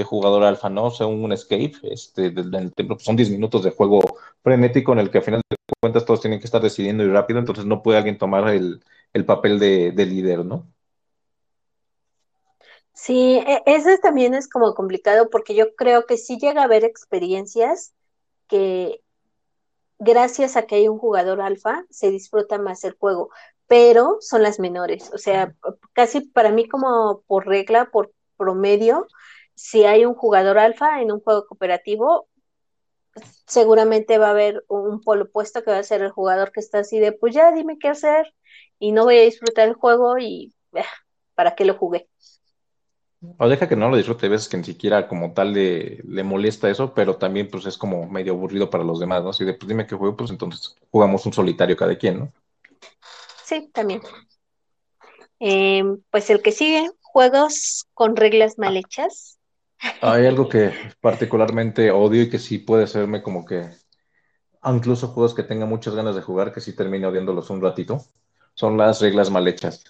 B: jugador alfa, ¿no? O sea, un escape, este, del, son 10 minutos de juego frenético en el que al final de cuentas todos tienen que estar decidiendo y rápido, entonces no puede alguien tomar el, el papel de, de líder, ¿no?
A: Sí, e, eso también es como complicado porque yo creo que sí llega a haber experiencias que gracias a que hay un jugador alfa se disfruta más el juego, pero son las menores. O sea, casi para mí como por regla, por promedio, si hay un jugador alfa en un juego cooperativo, seguramente va a haber un polo opuesto que va a ser el jugador que está así de, pues ya dime qué hacer y no voy a disfrutar el juego y eh, para qué lo jugué.
B: O deja que no lo disfrute, veces que ni siquiera como tal le, le, molesta eso, pero también pues es como medio aburrido para los demás, ¿no? Así de, pues dime qué juego, pues entonces jugamos un solitario cada quien, ¿no?
A: Sí, también. Eh, pues el que sigue, juegos con reglas mal hechas.
B: Hay algo que particularmente odio y que sí puede serme como que, incluso juegos que tenga muchas ganas de jugar, que sí termine odiándolos un ratito, son las reglas mal hechas.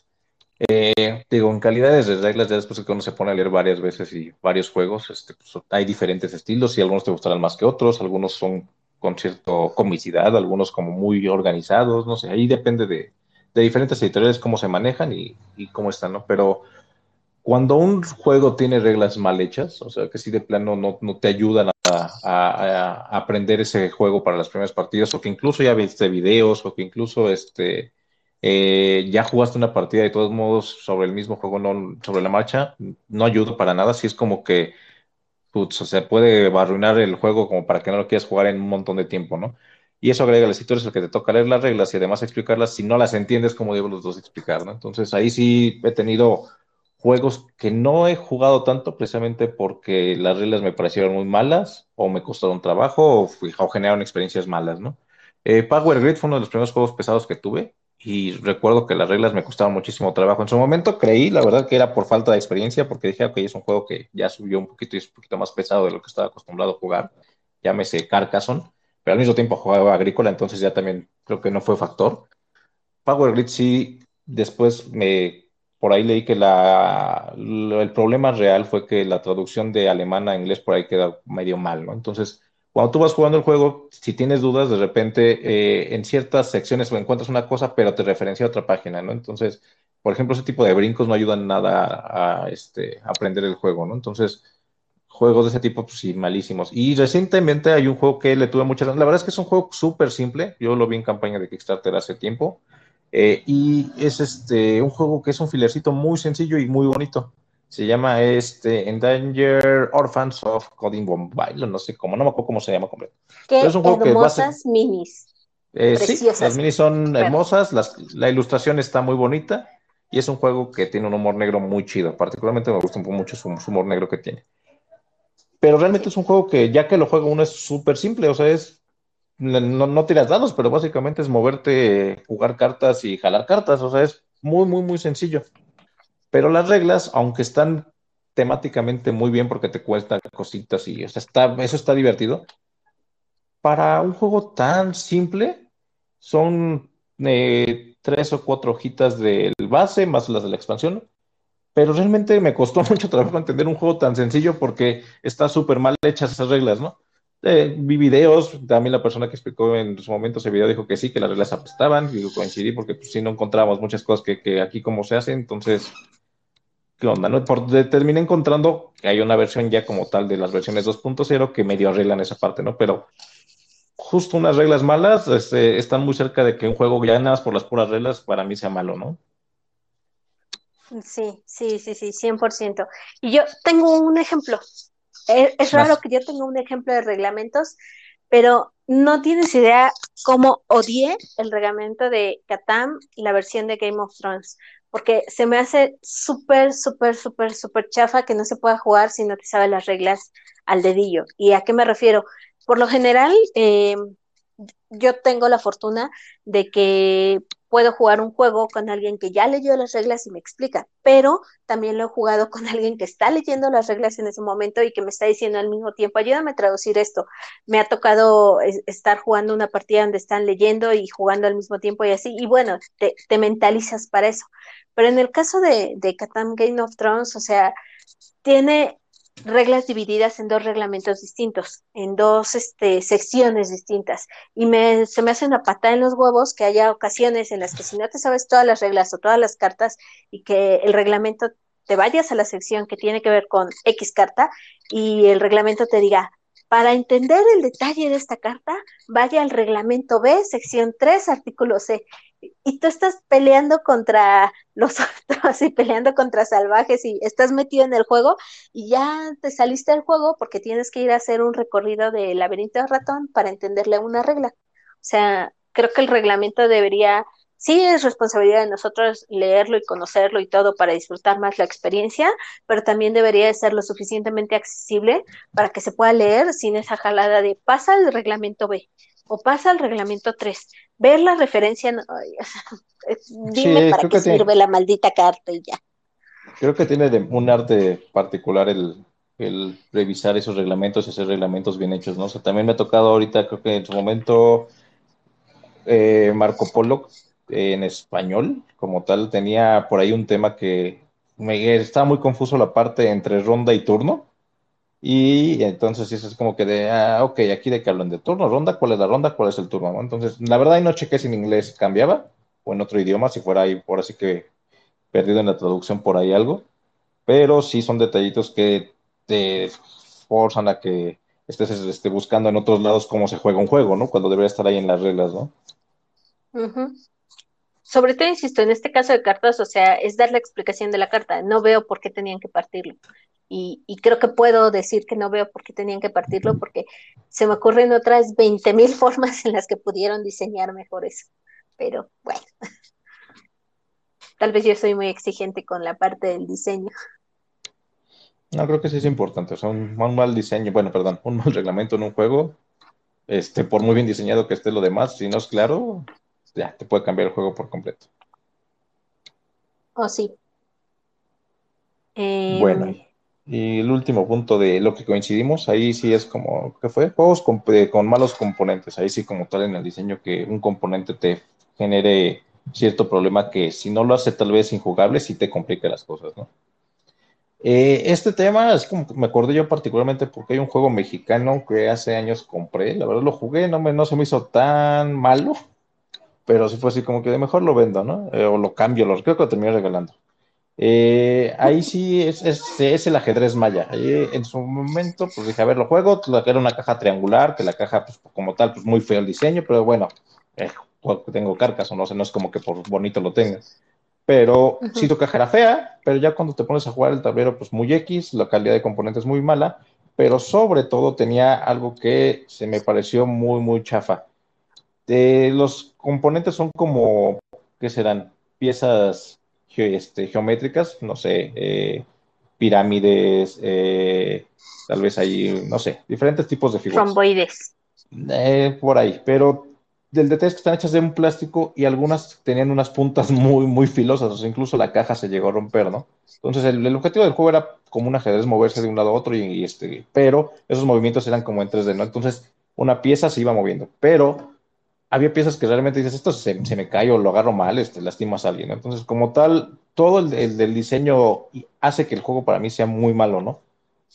B: Eh, digo, en calidades de reglas, ya después de que uno se pone a leer varias veces y varios juegos, este, pues, hay diferentes estilos y algunos te gustarán más que otros, algunos son con cierta comicidad, algunos como muy organizados, no sé, ahí depende de, de diferentes editoriales cómo se manejan y, cómo están, ¿no? Pero cuando un juego tiene reglas mal hechas, o sea, que si de plano no, no te ayudan a, a, a, aprender ese juego para las primeras partidas, o que incluso ya viste videos, o que incluso este eh, ya jugaste una partida de todos modos sobre el mismo juego, no sobre la marcha, no ayuda para nada, si es como que putz, o sea, puede arruinar el juego como para que no lo quieras jugar en un montón de tiempo, ¿no? Y eso agrega, si tú eres el que te toca leer las reglas y además explicarlas, si no las entiendes, como digo los dos explicar, ¿no? Entonces ahí sí he tenido juegos que no he jugado tanto precisamente porque las reglas me parecieron muy malas o me costaron trabajo o, o generaron experiencias malas, ¿no? Eh, Power Grid fue uno de los primeros juegos pesados que tuve y recuerdo que las reglas me costaban muchísimo trabajo. En su momento creí, la verdad, que era por falta de experiencia, porque dije, ok, es un juego que ya subió un poquito y es un poquito más pesado de lo que estaba acostumbrado a jugar, llámese Carcassonne, pero al mismo tiempo jugaba Agrícola, entonces ya también creo que no fue factor. Power Grid sí, después me, por ahí leí que la, el problema real fue que la traducción de alemán a inglés por ahí queda medio mal, ¿no? Entonces cuando tú vas jugando el juego, si tienes dudas, de repente eh, en ciertas secciones encuentras una cosa, pero te referencia a otra página, ¿no? Entonces, por ejemplo, ese tipo de brincos no ayudan nada a, este, aprender el juego, ¿no? Entonces, juegos de ese tipo, pues sí, malísimos. Y recientemente hay un juego que le tuve muchas... La verdad es que es un juego súper simple. Yo lo vi en campaña de Kickstarter hace tiempo. Eh, y es este, un juego que es un filercito muy sencillo y muy bonito. Se llama este Endanger Orphans of Coding Bombay, no sé cómo, no me acuerdo cómo se llama completo.
A: Qué es un juego hermosas minis.
B: Eh, sí, las minis son hermosas, la ilustración está muy bonita y es un juego que tiene un humor negro muy chido. Particularmente me gusta mucho su, humor negro que tiene. Pero realmente es un juego que ya que lo juega uno es súper simple, o sea, es no, no tiras dados, pero básicamente es moverte, jugar cartas y jalar cartas, o sea, es muy, muy, muy sencillo. Pero las reglas, aunque están temáticamente muy bien porque te cuesta cositas y está, eso está divertido, para un juego tan simple son eh, tres o cuatro hojitas del base más las de la expansión, pero realmente me costó mucho trabajo entender un juego tan sencillo porque está súper mal hechas esas reglas, ¿no? Eh, vi videos, también la persona que explicó en su momento ese video dijo que sí, que las reglas apestaban, y coincidí porque pues, sí no encontramos muchas cosas que, que aquí como se hacen, entonces qué onda, ¿no? Por, terminé encontrando que hay una versión ya como tal de las versiones 2.0 que medio arreglan esa parte, ¿no? Pero justo unas reglas malas este, están muy cerca de que un juego ya nada por las puras reglas para mí sea malo, ¿no?
A: Sí, sí, sí, sí, 100%. Y yo tengo un ejemplo. Es, es raro que yo tenga un ejemplo de reglamentos, pero no tienes idea cómo odié el reglamento de Katam, la versión de Game of Thrones, porque se me hace súper, súper, súper, súper chafa que no se pueda jugar si no te sabes las reglas al dedillo. ¿Y a qué me refiero? Por lo general, eh, yo tengo la fortuna de que puedo jugar un juego con alguien que ya leyó las reglas y me explica, pero también lo he jugado con alguien que está leyendo las reglas en ese momento y que me está diciendo al mismo tiempo, ayúdame a traducir esto. Me ha tocado estar jugando una partida donde están leyendo y jugando al mismo tiempo y así, y bueno, te, mentalizas para eso. Pero en el caso de, de Catan Game of Thrones, o sea, tiene reglas divididas en dos reglamentos distintos, en dos este, secciones distintas. Y me, se me hace una patada en los huevos que haya ocasiones en las que si no te sabes todas las reglas o todas las cartas y que el reglamento te vayas a la sección que tiene que ver con X carta y el reglamento te diga, para entender el detalle de esta carta, vaya al reglamento B, sección 3, artículo C y tú estás peleando contra los otros y peleando contra salvajes y estás metido en el juego y ya te saliste del juego porque tienes que ir a hacer un recorrido del laberinto de ratón para entenderle una regla. O sea, creo que el reglamento debería, sí es responsabilidad de nosotros leerlo y conocerlo y todo para disfrutar más la experiencia, pero también debería de ser lo suficientemente accesible para que se pueda leer sin esa jalada de pasa el reglamento B o pasa al reglamento 3. Ver la referencia, dime para qué sirve la maldita carta y ya.
B: Creo que tiene un arte particular el, revisar esos reglamentos y hacer reglamentos bien hechos, ¿no? O sea, también me ha tocado ahorita, creo que en su momento, eh, Marco Polo en español, como tal, tenía por ahí un tema que me estaba muy confuso la parte entre ronda y turno. Y entonces eso es como que de, ah, ok, aquí de que hablan de turno, ronda, ¿cuál es la ronda? ¿Cuál es el turno? Entonces, la verdad, ahí no chequé si en inglés cambiaba o en otro idioma, si fuera ahí, por así que perdido en la traducción por ahí algo. Pero sí son detallitos que te forzan a que estés este, buscando en otros lados cómo se juega un juego, ¿no? Cuando debería estar ahí en las reglas, ¿no?
A: Sobre todo, insisto, en este caso de cartas, o sea, es dar la explicación de la carta. No veo por qué tenían que partirlo. Y, creo que puedo decir que no veo por qué tenían que partirlo, porque se me ocurren otras 20 mil formas en las que pudieron diseñar mejor eso. Pero bueno, tal vez yo soy muy exigente con la parte del diseño.
B: No, creo que sí es importante. O sea, un, mal diseño, bueno, perdón, un mal reglamento en un juego, este, por muy bien diseñado que esté lo demás, si no es claro, ya te puede cambiar el juego por completo.
A: Oh, sí.
B: bueno, em, y el último punto de lo que coincidimos, ahí sí es como, ¿qué fue? Juegos con, malos componentes, ahí sí como tal en el diseño que un componente te genere cierto problema que si no lo hace tal vez injugable, sí te complica las cosas, ¿no? Eh, este tema es como que me acordé yo particularmente porque hay un juego mexicano que hace años compré, la verdad lo jugué, no, me, no se me hizo tan malo, pero sí fue así como que de mejor lo vendo, ¿no? Eh, o lo cambio, lo, creo que lo terminé regalando. Eh, ahí sí es, es, el ajedrez maya. En su momento, pues dije, a ver, lo juego, era una caja triangular, que la caja, pues como tal, pues muy feo el diseño, pero bueno, eh, tengo carcas o no sé, no es como que por bonito lo tenga. Pero sí tu caja era fea, pero ya cuando te pones a jugar el tablero, pues muy X, la calidad de componentes muy mala, pero sobre todo tenía algo que se me pareció muy, muy chafa. De los componentes son como, ¿qué serán? Piezas este, geométricas, no sé, eh, pirámides, eh, tal vez hay, no sé, diferentes tipos de figuras.
A: Romboides.
B: Eh, por ahí, pero del detalle es que están hechas de un plástico y algunas tenían unas puntas muy, muy filosas, o sea, incluso la caja se llegó a romper, ¿no? Entonces, el, objetivo del juego era como un ajedrez moverse de un lado a otro, y, este, pero esos movimientos eran como en 3D, ¿no? Entonces, una pieza se iba moviendo, pero había piezas que realmente dices, esto se, me cae o lo agarro mal, este, lastimas a alguien. Entonces, como tal, todo el, del diseño hace que el juego para mí sea muy malo, ¿no?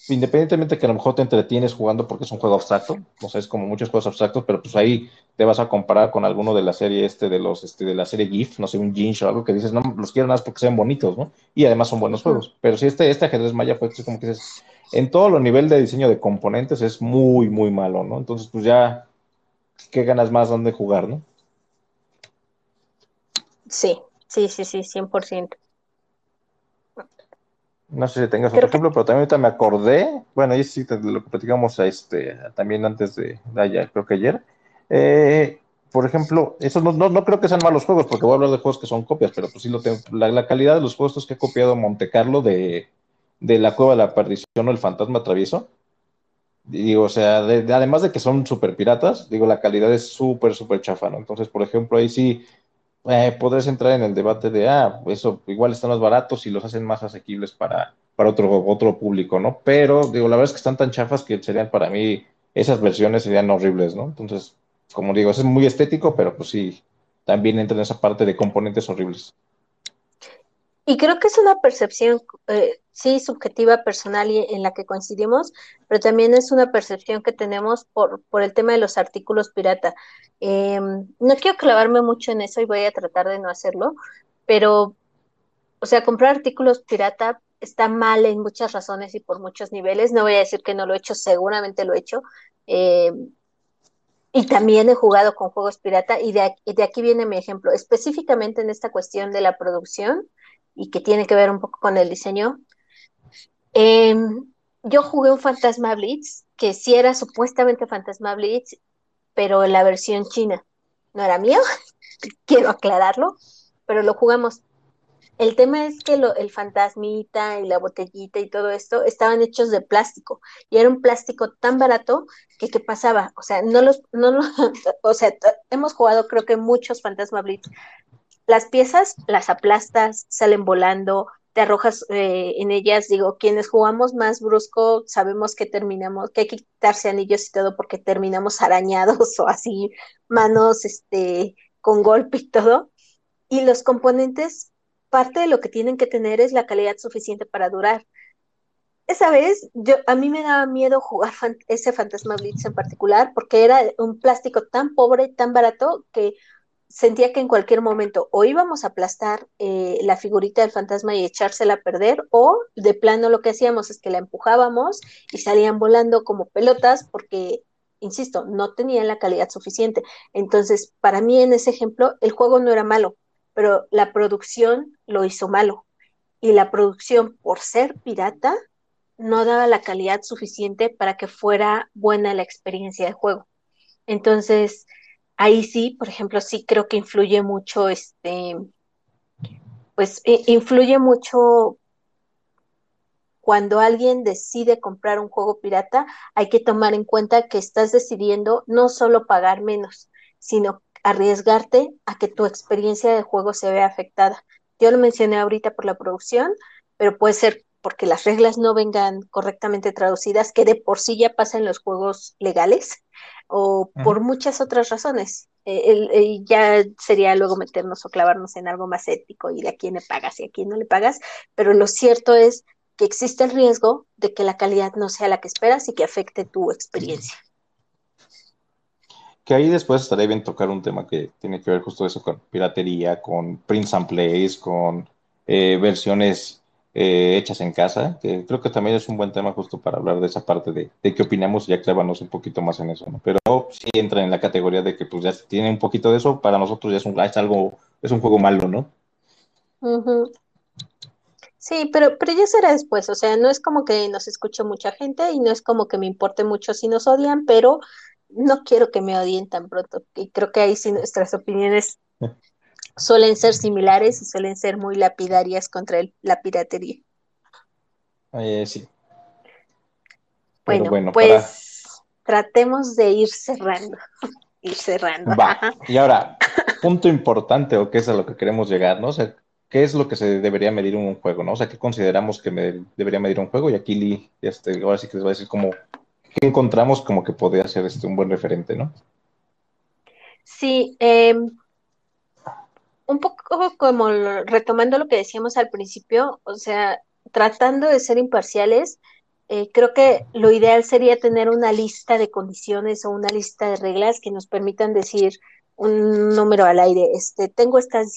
B: Independientemente que a lo mejor te entretienes jugando porque es un juego abstracto, o sea, es como muchos juegos abstractos, pero pues ahí te vas a comparar con alguno de la serie este de los este de la serie GIF, no sé, un Ginch o algo que dices, no, los quiero más porque sean bonitos, ¿no? Y además son buenos juegos. Pero si este, este ajedrez maya fue como que dices, en todo lo nivel de diseño de componentes es muy, muy malo, ¿no? Entonces, pues ya qué ganas más donde jugar, ¿no?
A: Sí, sí, sí, sí, 100%.
B: No sé si tengas otro ejemplo, pero también ahorita me acordé, bueno, ahí sí lo que platicamos este, también antes de, allá, creo que ayer. Eh, por ejemplo, eso no, no, creo que sean malos juegos, porque voy a hablar de juegos que son copias, pero pues sí lo tengo. La, calidad de los juegos que he copiado Monte Carlo de, de La Cueva de la Perdición o El Fantasma Travieso. Digo, o sea, además de que son súper piratas, digo, la calidad es súper, súper chafa, ¿no? Entonces, por ejemplo, ahí sí eh, podrás entrar en el debate de, ah, eso igual están más baratos y los hacen más asequibles para, para otro, otro público, ¿no? Pero, digo, la verdad es que están tan chafas que serían para mí, esas versiones serían horribles, ¿no? Entonces, como digo, es muy estético, pero pues sí, también entra en esa parte de componentes horribles.
A: Y creo que es una percepción, eh, sí, subjetiva, personal y en la que coincidimos, pero también es una percepción que tenemos por, por el tema de los artículos pirata. Em, no quiero clavarme mucho en eso y voy a tratar de no hacerlo, pero, o sea, comprar artículos pirata está mal en muchas razones y por muchos niveles. No voy a decir que no lo he hecho, seguramente lo he hecho. Em, y también he jugado con juegos pirata y de aquí, de aquí viene mi ejemplo, específicamente en esta cuestión de la producción y que tiene que ver un poco con el diseño. Em, yo jugué un Fantasma Blitz, que sí era supuestamente Fantasma Blitz, pero la versión china. No era mío, quiero aclararlo, pero lo jugamos. El tema es que el fantasmita y la botellita y todo esto estaban hechos de plástico y era un plástico tan barato que qué pasaba, o sea, no los, no lo, o sea, hemos jugado creo que muchos Fantasma Blitz. Las piezas las aplastas, salen volando, te arrojas eh, en ellas, digo, quienes jugamos más brusco sabemos que terminamos, que hay que quitarse anillos y todo porque terminamos arañados o así, manos, este, con golpe y todo. Y los componentes parte de lo que tienen que tener es la calidad suficiente para durar. Esa vez, yo, a mí me daba miedo jugar ese Fantasma Blitz en particular, porque era un plástico tan pobre, tan barato, que sentía que en cualquier momento o íbamos a aplastar eh, la figurita del fantasma y echársela a perder, o de plano lo que hacíamos es que la empujábamos y salían volando como pelotas, porque, insisto, no tenían la calidad suficiente. Entonces, para mí en ese ejemplo, el juego no era malo, pero la producción lo hizo malo. Y la producción, por ser pirata, no daba la calidad suficiente para que fuera buena la experiencia de juego. Entonces, ahí sí, por ejemplo, sí creo que influye mucho, este, pues influye mucho cuando alguien decide comprar un juego pirata, hay que tomar en cuenta que estás decidiendo no solo pagar menos, sino arriesgarte a que tu experiencia de juego se vea afectada. Yo lo mencioné ahorita por la producción, pero puede ser porque las reglas no vengan correctamente traducidas, que de por sí ya pasa en los juegos legales, o por muchas otras razones. Eh, ya sería luego meternos o clavarnos en algo más ético y de a quién le pagas y a quién no le pagas, pero lo cierto es que existe el riesgo de que la calidad no sea la que esperas y que afecte tu experiencia
B: que ahí después estaría bien tocar un tema que tiene que ver justo eso con piratería, con prints and plays, con eh, versiones eh, hechas en casa, que creo que también es un buen tema justo para hablar de esa parte de, de qué opinamos y aclararnos un poquito más en eso, ¿no? Pero sí entra en la categoría de que pues ya tiene un poquito de eso, para nosotros ya es, un, es algo, es un juego malo, ¿no?
A: Sí, pero, pero ya será después, o sea, no es como que nos escuche mucha gente y no es como que me importe mucho si nos odian, pero no quiero que me odien tan pronto. Y creo que ahí sí nuestras opiniones suelen ser similares y suelen ser muy lapidarias contra la piratería.
B: Eh, sí.
A: Bueno, pues tratemos de ir cerrando. ir cerrando.
B: Y ahora, punto importante o qué es a lo que queremos llegar, ¿no? O sea, ¿qué es lo que se debería medir en un juego, ¿no? O sea, ¿qué consideramos que me debería medir un juego? Y aquí Lee, este, ahora sí que les voy a decir cómo, encontramos como que podría ser este un buen referente, ¿no?
A: Sí, em, un poco como retomando lo que decíamos al principio, o sea, tratando de ser imparciales, eh, creo que lo ideal sería tener una lista de condiciones o una lista de reglas que nos permitan decir un número al aire. Este, tengo estas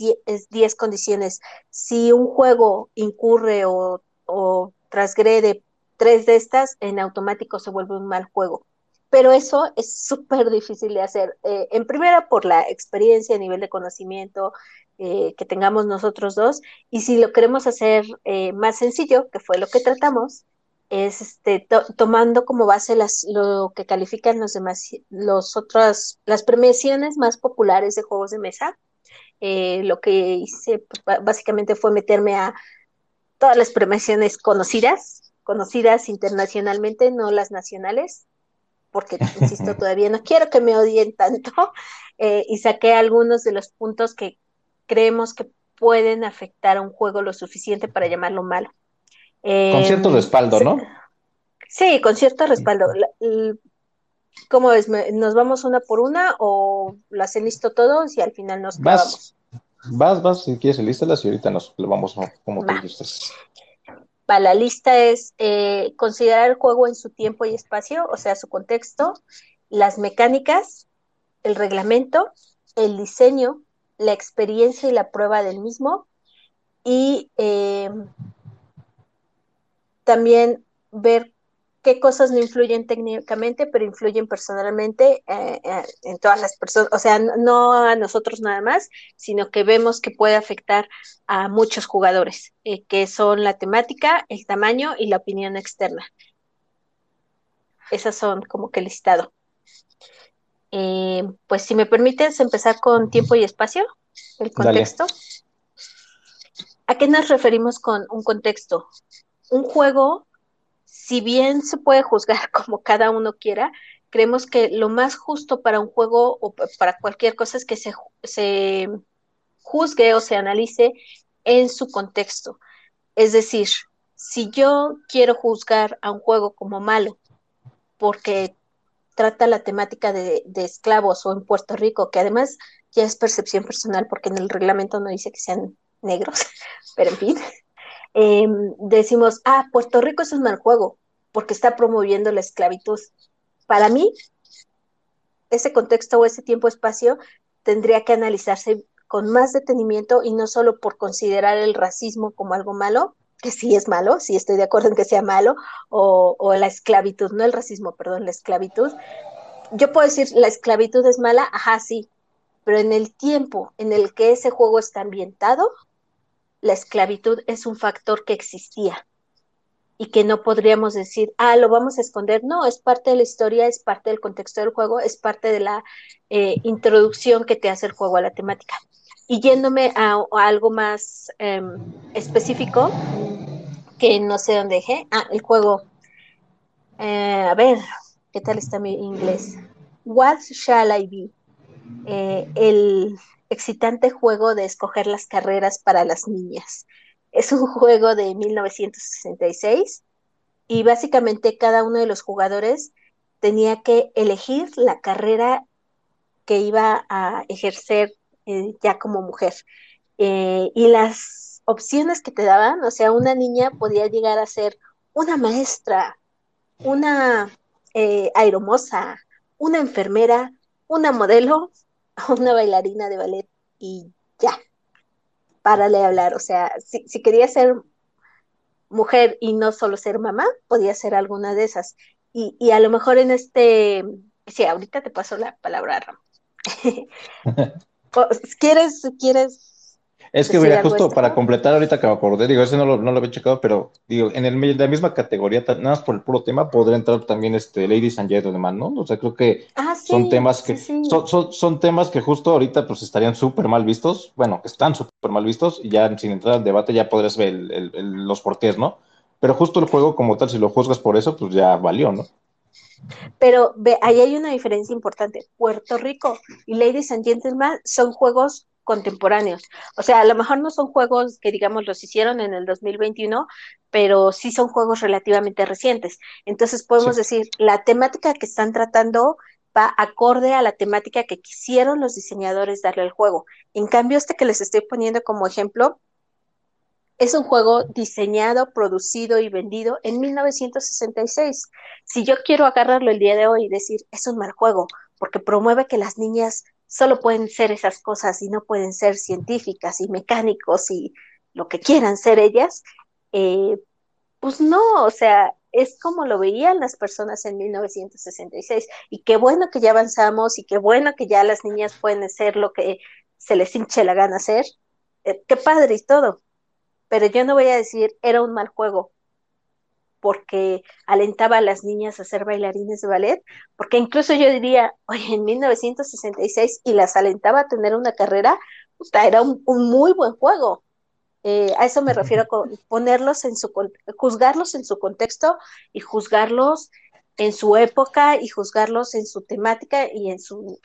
A: 10 condiciones. Si un juego incurre o, o transgrede tres de estas, en automático se vuelve un mal juego. Pero eso es súper difícil de hacer. Eh, en primera, por la experiencia nivel de conocimiento, eh, que tengamos nosotros dos. Y si lo queremos hacer eh, más sencillo, que fue lo que tratamos, es este, tomando como base las, lo que califican los demás, los otros, las premiaciones más populares de juegos de mesa. Lo que hice pues, básicamente fue meterme a todas las premiaciones conocidas, conocidas internacionalmente, no las nacionales, porque, insisto, todavía no quiero que me odien tanto, eh, y saqué algunos de los puntos que creemos que pueden afectar a un juego lo suficiente para llamarlo malo.
B: Con cierto em, respaldo, ¿no?
A: Sí, con cierto respaldo. ¿Cómo ves? ¿Nos vamos una por una o lo hacen listo todos y al final nos
B: vas, Vas, vas, si quieres, listas y ahorita nos lo vamos como tú gustes.
A: La lista es eh, considerar el juego en su tiempo y espacio, o sea, su contexto, las mecánicas, el reglamento, el diseño, la experiencia y la prueba del mismo, y eh, también ver qué cosas no influyen técnicamente, pero influyen personalmente eh, eh, en todas las personas, o sea, no a nosotros nada más, sino que vemos que puede afectar a muchos jugadores, que son la temática, el tamaño y la opinión externa. Esas son como que listado. pues si me permites empezar con tiempo y espacio, el contexto. ¿A qué nos referimos con un contexto? un juego, si bien se puede juzgar como cada uno quiera, creemos que lo más justo para un juego o para cualquier cosa es que se, se juzgue o se analice en su contexto. Es decir, si yo quiero juzgar a un juego como malo porque trata la temática de, de, esclavos o en Puerto Rico, que además ya es percepción personal porque en el reglamento no dice que sean negros, pero en fin, Em, decimos, ah, Puerto Rico es un mal juego porque está promoviendo la esclavitud. Para mí, ese contexto o ese tiempo-espacio tendría que analizarse con más detenimiento y no solo por considerar el racismo como algo malo, que sí es malo, sí estoy de acuerdo en que sea malo, o, o la esclavitud, no el racismo, perdón, la esclavitud. Yo puedo decir, la esclavitud es mala, ajá, sí, pero en el tiempo en el que ese juego está ambientado, la esclavitud es un factor que existía y que no podríamos decir, ah, lo vamos a esconder. No, es parte de la historia, es parte del contexto del juego, es parte de la eh, introducción que te hace el juego a la temática. Y yéndome a, algo más em, específico, que no sé dónde dejé, ah, el juego, eh, a ver, ¿qué tal está mi inglés? What shall I be? Eh, el, excitante juego de escoger las carreras para las niñas. Es un juego de 1966 y básicamente cada uno de los jugadores tenía que elegir la carrera que iba a ejercer eh, ya como mujer. Eh, y las opciones que te daban, o sea, una niña podía llegar a ser una maestra, una eh, una enfermera, una modelo una bailarina de ballet y ya, párale a hablar. O sea, si, si quería ser mujer y no solo ser mamá, podía ser alguna de esas. Y, y a lo mejor en este, sí, ahorita te paso la palabra, Ram. ¿Quieres, quieres
B: es que, mira, justo para completar ahorita que me acordé, digo, ese no lo, no lo había checado, pero digo, en el, la misma categoría, nada más por el puro tema, podría entrar también este Ladies and Gentlemen, ¿no? O sea, creo que ah, son temas que, Son, son, son, temas que justo ahorita pues estarían súper mal vistos, bueno, están súper mal vistos, y ya sin entrar al debate ya podrías ver el, los porqués, ¿no? Pero justo el juego como tal, si lo juzgas por eso, pues ya valió, ¿no?
A: Pero ve, ahí hay una diferencia importante. Puerto Rico y Ladies and Gentlemen son juegos contemporáneos. O sea, a lo mejor no son juegos que, digamos, los hicieron en el 2021, pero sí son juegos relativamente recientes. Entonces podemos decir, la temática que están tratando va acorde a la temática que quisieron los diseñadores darle al juego. En cambio, este que les estoy poniendo como ejemplo, es un juego diseñado, producido y vendido en 1966. Si yo quiero agarrarlo el día de hoy y decir, es un mal juego, porque promueve que las niñas solo pueden ser esas cosas y no pueden ser científicas y mecánicos y lo que quieran ser ellas, eh, pues no, o sea, es como lo veían las personas en 1966. Y qué bueno que ya avanzamos y qué bueno que ya las niñas pueden ser lo que se les hinche la gana hacer, eh, qué padre y todo, pero yo no voy a decir era un mal juego porque alentaba a las niñas a ser bailarines de ballet, porque incluso yo diría, oye, en 1966 y las alentaba a tener una carrera, era un, muy buen juego. Eh, a eso me refiero con ponerlos en su juzgarlos en su contexto y juzgarlos en su época y juzgarlos en su temática y en su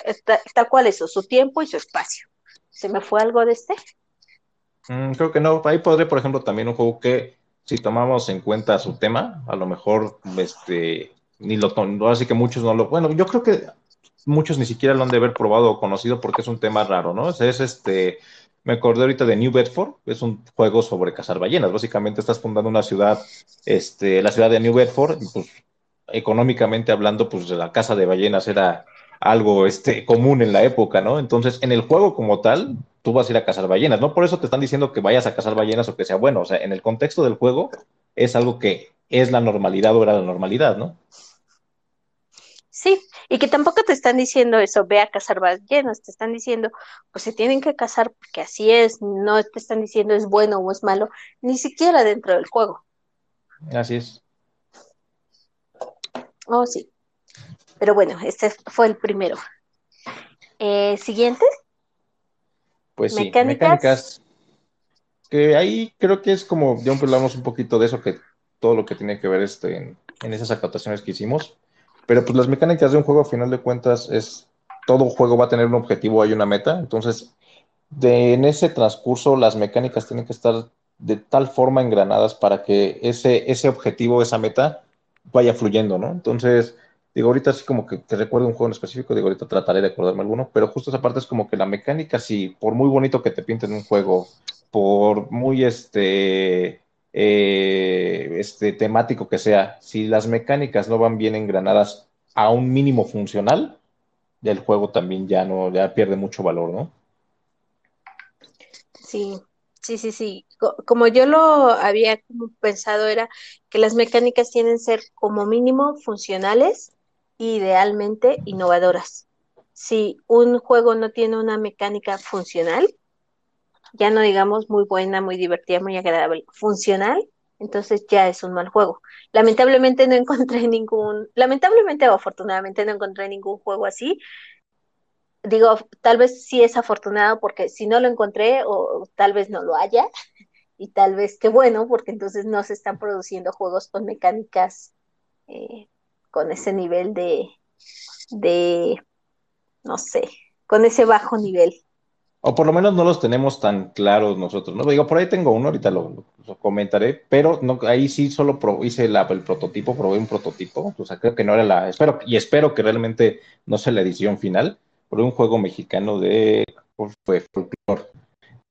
A: tal cual eso, su tiempo y su espacio. ¿Se me fue algo de este?
B: Mm, creo que no. Ahí podré, por ejemplo, también un juego que si tomamos en cuenta su tema, a lo mejor este ni lo así que muchos no lo, bueno, yo creo que muchos ni siquiera lo han de haber probado o conocido porque es un tema raro, ¿no? Es, este, me acordé ahorita de New Bedford, es un juego sobre cazar ballenas. Básicamente estás fundando una ciudad, este, la ciudad de New Bedford, y pues económicamente hablando, pues la caza de ballenas era algo este, común en la época, ¿no? Entonces, en el juego como tal, tú vas a ir a cazar ballenas, ¿no? Por eso te están diciendo que vayas a cazar ballenas o que sea bueno, o sea, en el contexto del juego es algo que es la normalidad o era la normalidad, ¿no?
A: Sí, y que tampoco te están diciendo eso, ve a cazar ballenas, te están diciendo, pues se tienen que cazar porque así es, no te están diciendo es bueno o es malo, ni siquiera dentro del juego.
B: Así es.
A: Oh, sí. Pero bueno, este fue el primero. Eh, Siguiente.
B: Pues sí, mecánicas. Que ahí creo que es como, ya hablamos un poquito de eso, que todo lo que tiene que ver este, en, esas acotaciones que hicimos. Pero pues las mecánicas de un juego, a final de cuentas, es todo juego va a tener un objetivo, hay una meta. Entonces, de, en ese transcurso, las mecánicas tienen que estar de tal forma engranadas para que ese, ese objetivo, esa meta, vaya fluyendo, ¿no? Entonces, Digo, ahorita sí como que te recuerdo un juego en específico, digo, ahorita trataré de acordarme alguno, pero justo esa parte es como que la mecánica, sí, por muy bonito que te pinten un juego, por muy este, eh, este temático que sea, si las mecánicas no van bien engranadas a un mínimo funcional, el juego también ya no, ya pierde mucho valor, ¿no?
A: Sí, sí, sí, sí. Como yo lo había pensado era que las mecánicas tienen que ser como mínimo funcionales idealmente innovadoras. Si un juego no tiene una mecánica funcional, ya no digamos muy buena, muy divertida, muy agradable, funcional, entonces ya es un mal juego. Lamentablemente no encontré ningún, lamentablemente o afortunadamente no encontré ningún juego así. Digo, tal vez sí es afortunado porque si no lo encontré o tal vez no lo haya y tal vez qué bueno porque entonces no se están produciendo juegos con mecánicas eh, con ese nivel de, de, no sé, con ese bajo nivel.
B: O por lo menos no los tenemos tan claros nosotros, ¿no? Digo, por ahí tengo uno, ahorita lo, comentaré, pero no, ahí sí solo hice el prototipo, probé un prototipo, o sea, creo que no era la, espero, y espero que realmente no sea la edición final, probé un juego mexicano de, fue folclore.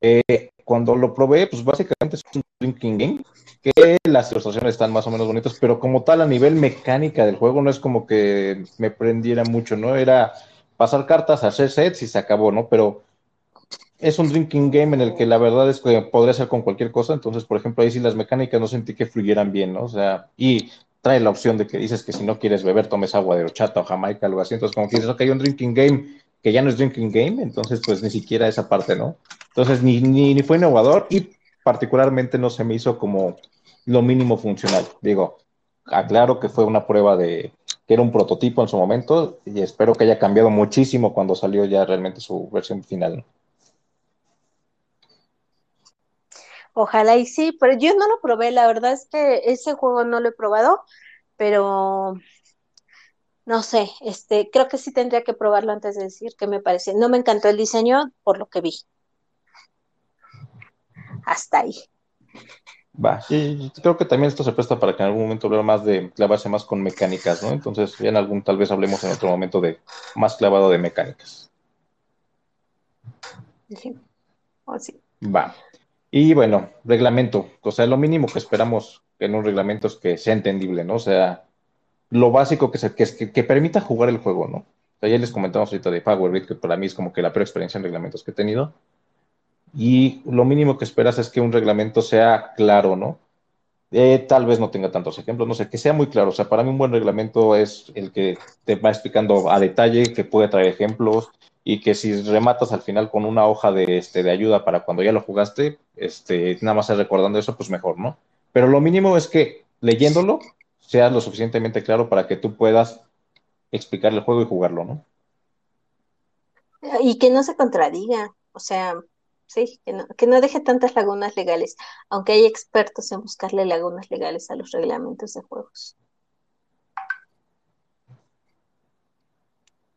B: Eh, cuando lo probé, pues básicamente es un drinking game, que las ilustraciones están más o menos bonitas, pero como tal a nivel mecánica del juego no es como que me prendiera mucho, ¿no? Era pasar cartas, hacer sets y se acabó, ¿no? Pero es un drinking game en el que la verdad es que podría ser con cualquier cosa, entonces, por ejemplo, ahí sí las mecánicas no sentí que fluyeran bien, ¿no? O sea, y trae la opción de que dices que si no quieres beber, tomes agua de horchata o jamaica, algo así, entonces como que dices, ok, un drinking game que ya no es drinking game, entonces pues ni siquiera esa parte, ¿no? Entonces ni, ni, fue innovador y particularmente no se me hizo como lo mínimo funcional. Digo, aclaro que fue una prueba de que era un prototipo en su momento y espero que haya cambiado muchísimo cuando salió ya realmente su versión final.
A: Ojalá y sí, pero yo no lo probé, la verdad es que ese juego no lo he probado, pero no sé, este, creo que sí tendría que probarlo antes de decir qué me parece. No me encantó el diseño por lo que vi. Hasta ahí.
B: Va, y creo que también esto se presta para que en algún momento hablemos más de clavarse más con mecánicas, ¿no? Entonces, ya en algún, tal vez hablemos en otro momento de más clavado de mecánicas.
A: Sí. Oh, sí.
B: Va. Y bueno, reglamento. O sea, lo mínimo que esperamos en un reglamento es que sea entendible, ¿no? O sea, lo básico que, se, que, que, permita jugar el juego, ¿no? O sea, ya les comentamos ahorita de Power que para mí es como que la peor experiencia en reglamentos que he tenido. Y lo mínimo que esperas es que un reglamento sea claro, ¿no? Eh, tal vez no tenga tantos ejemplos, no sé, que sea muy claro. O sea, para mí un buen reglamento es el que te va explicando a detalle, que puede traer ejemplos, y que si rematas al final con una hoja de, este, de ayuda para cuando ya lo jugaste, este, nada más recordando eso, pues mejor, ¿no? Pero lo mínimo es que leyéndolo sea lo suficientemente claro para que tú puedas explicar el juego y jugarlo, ¿no?
A: Y que no se contradiga, o sea, sí, que no, que no deje tantas lagunas legales, aunque hay expertos en buscarle lagunas legales a los reglamentos de juegos.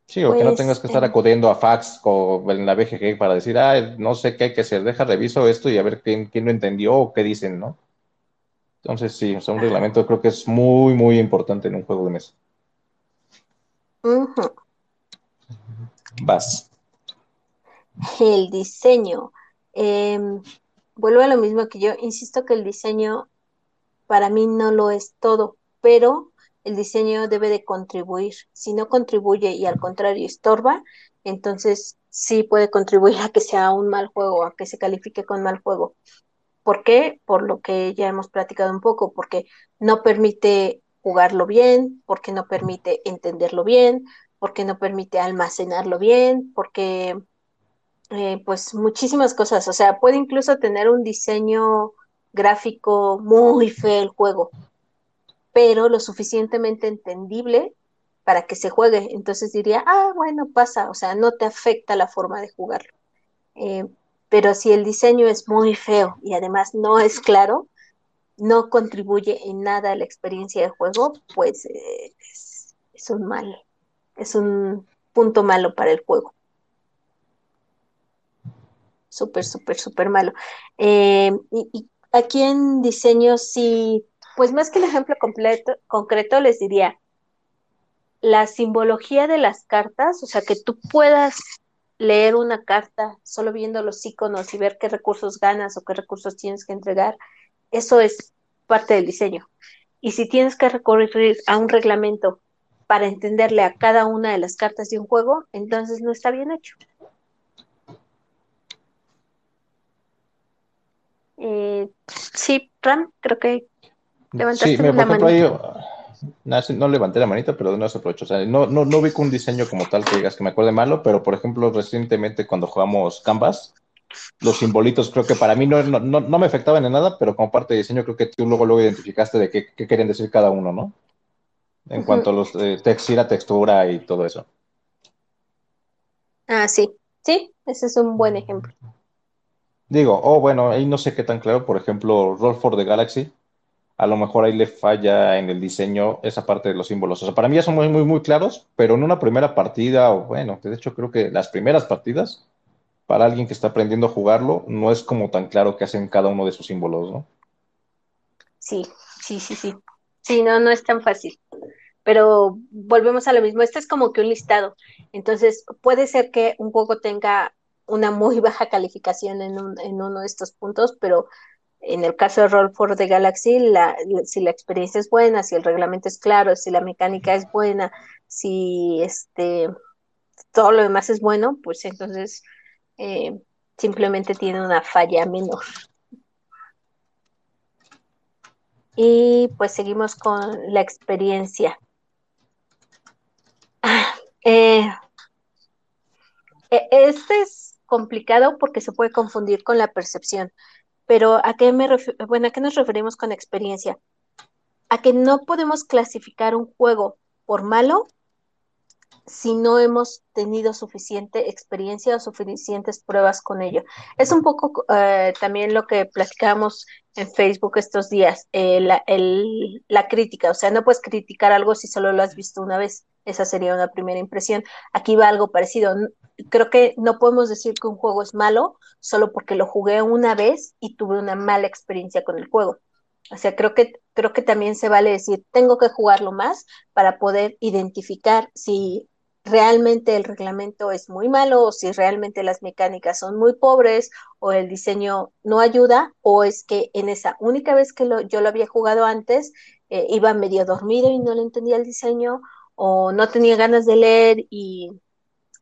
B: Sí, o que no
A: Pues,
B: tengas que estar
A: eh,
B: acudiendo a fax o en la BGG para decir, ah, no sé qué hay que hacer, deja, reviso esto y a ver quién, quién lo entendió o qué dicen, ¿no? Entonces, sí, o sea, un reglamento creo que es muy, muy importante en un juego de mesa.
A: ujú.
B: Vas.
A: El diseño. Em, vuelvo a lo mismo que yo, insisto que el diseño para mí no lo es todo, pero el diseño debe de contribuir. Si no contribuye y al contrario estorba, entonces sí puede contribuir a que sea un mal juego, a que se califique con mal juego. ¿Por qué? Por lo que ya hemos platicado un poco, porque no permite jugarlo bien, porque no permite entenderlo bien, porque no permite almacenarlo bien, porque eh, pues muchísimas cosas. O sea, puede incluso tener un diseño gráfico muy feo el juego, pero lo suficientemente entendible para que se juegue. Entonces diría, ah, bueno, pasa, o sea, no te afecta la forma de jugarlo. Eh, pero si el diseño es muy feo y además no es claro, no contribuye en nada a la experiencia de juego, pues eh, es, un mal, es un punto malo para el juego. Súper, súper, súper malo. Eh, y, y aquí en diseño, sí, pues más que el ejemplo completo, concreto, les diría la simbología de las cartas, o sea, que tú puedas leer una carta solo viendo los iconos y ver qué recursos ganas o qué recursos tienes que entregar, eso es parte del diseño. Y si tienes que recurrir a un reglamento para entenderle a cada una de las cartas de un juego, entonces no está bien hecho. Eh, sí, Ram, creo que levantaste
B: Sí, mira, por
A: la
B: ejemplo,
A: manita.
B: No, levanté la manita, pero no se aprovecho. O sea, no, no, no ubico un diseño como tal que digas que me acuerde malo, pero por ejemplo, recientemente cuando jugamos Canvas, los simbolitos creo que para mí no, no, no, no me afectaban en nada, pero como parte de diseño creo que tú luego, luego identificaste de qué, qué querían decir cada uno, ¿no? En cuanto a los eh, text, la textura y todo eso.
A: Ah, sí, sí, ese es un buen ejemplo.
B: Digo, oh, bueno, ahí no sé qué tan claro, por ejemplo, Roll for the Galaxy, a lo mejor ahí le falla en el diseño esa parte de los símbolos. O sea, para mí ya son muy, muy, muy claros, pero en una primera partida, o bueno, de hecho creo que las primeras partidas, para alguien que está aprendiendo a jugarlo, no es como tan claro qué hacen cada uno de sus símbolos, ¿no?
A: Sí, sí, sí, sí. Sí, no, no es tan fácil. Pero volvemos a lo mismo. Este es como que un listado. Entonces, puede ser que un juego tenga una muy baja calificación en uno de estos puntos, pero en el caso de Roll for the Galaxy, la, si la experiencia es buena, si el reglamento es claro, si la mecánica es buena, si este todo lo demás es bueno, pues entonces eh, simplemente tiene una falla menor. Y pues seguimos con la experiencia. Ah, eh, este es complicado porque se puede confundir con la percepción, pero ¿a qué, me bueno, ¿a qué nos referimos con experiencia? A que no podemos clasificar un juego por malo si no hemos tenido suficiente experiencia o suficientes pruebas con ello. Es un poco eh, también lo que platicábamos en Facebook estos días, eh, la, la, crítica, o sea, no puedes criticar algo si solo lo has visto una vez, esa sería una primera impresión. Aquí va algo parecido. Creo que no podemos decir que un juego es malo solo porque lo jugué una vez y tuve una mala experiencia con el juego. O sea, creo que, creo que también se vale decir, tengo que jugarlo más para poder identificar si realmente el reglamento es muy malo o si realmente las mecánicas son muy pobres o el diseño no ayuda o es que en esa única vez que yo lo había jugado antes eh, iba medio dormido y no le entendía el diseño o no tenía ganas de leer y,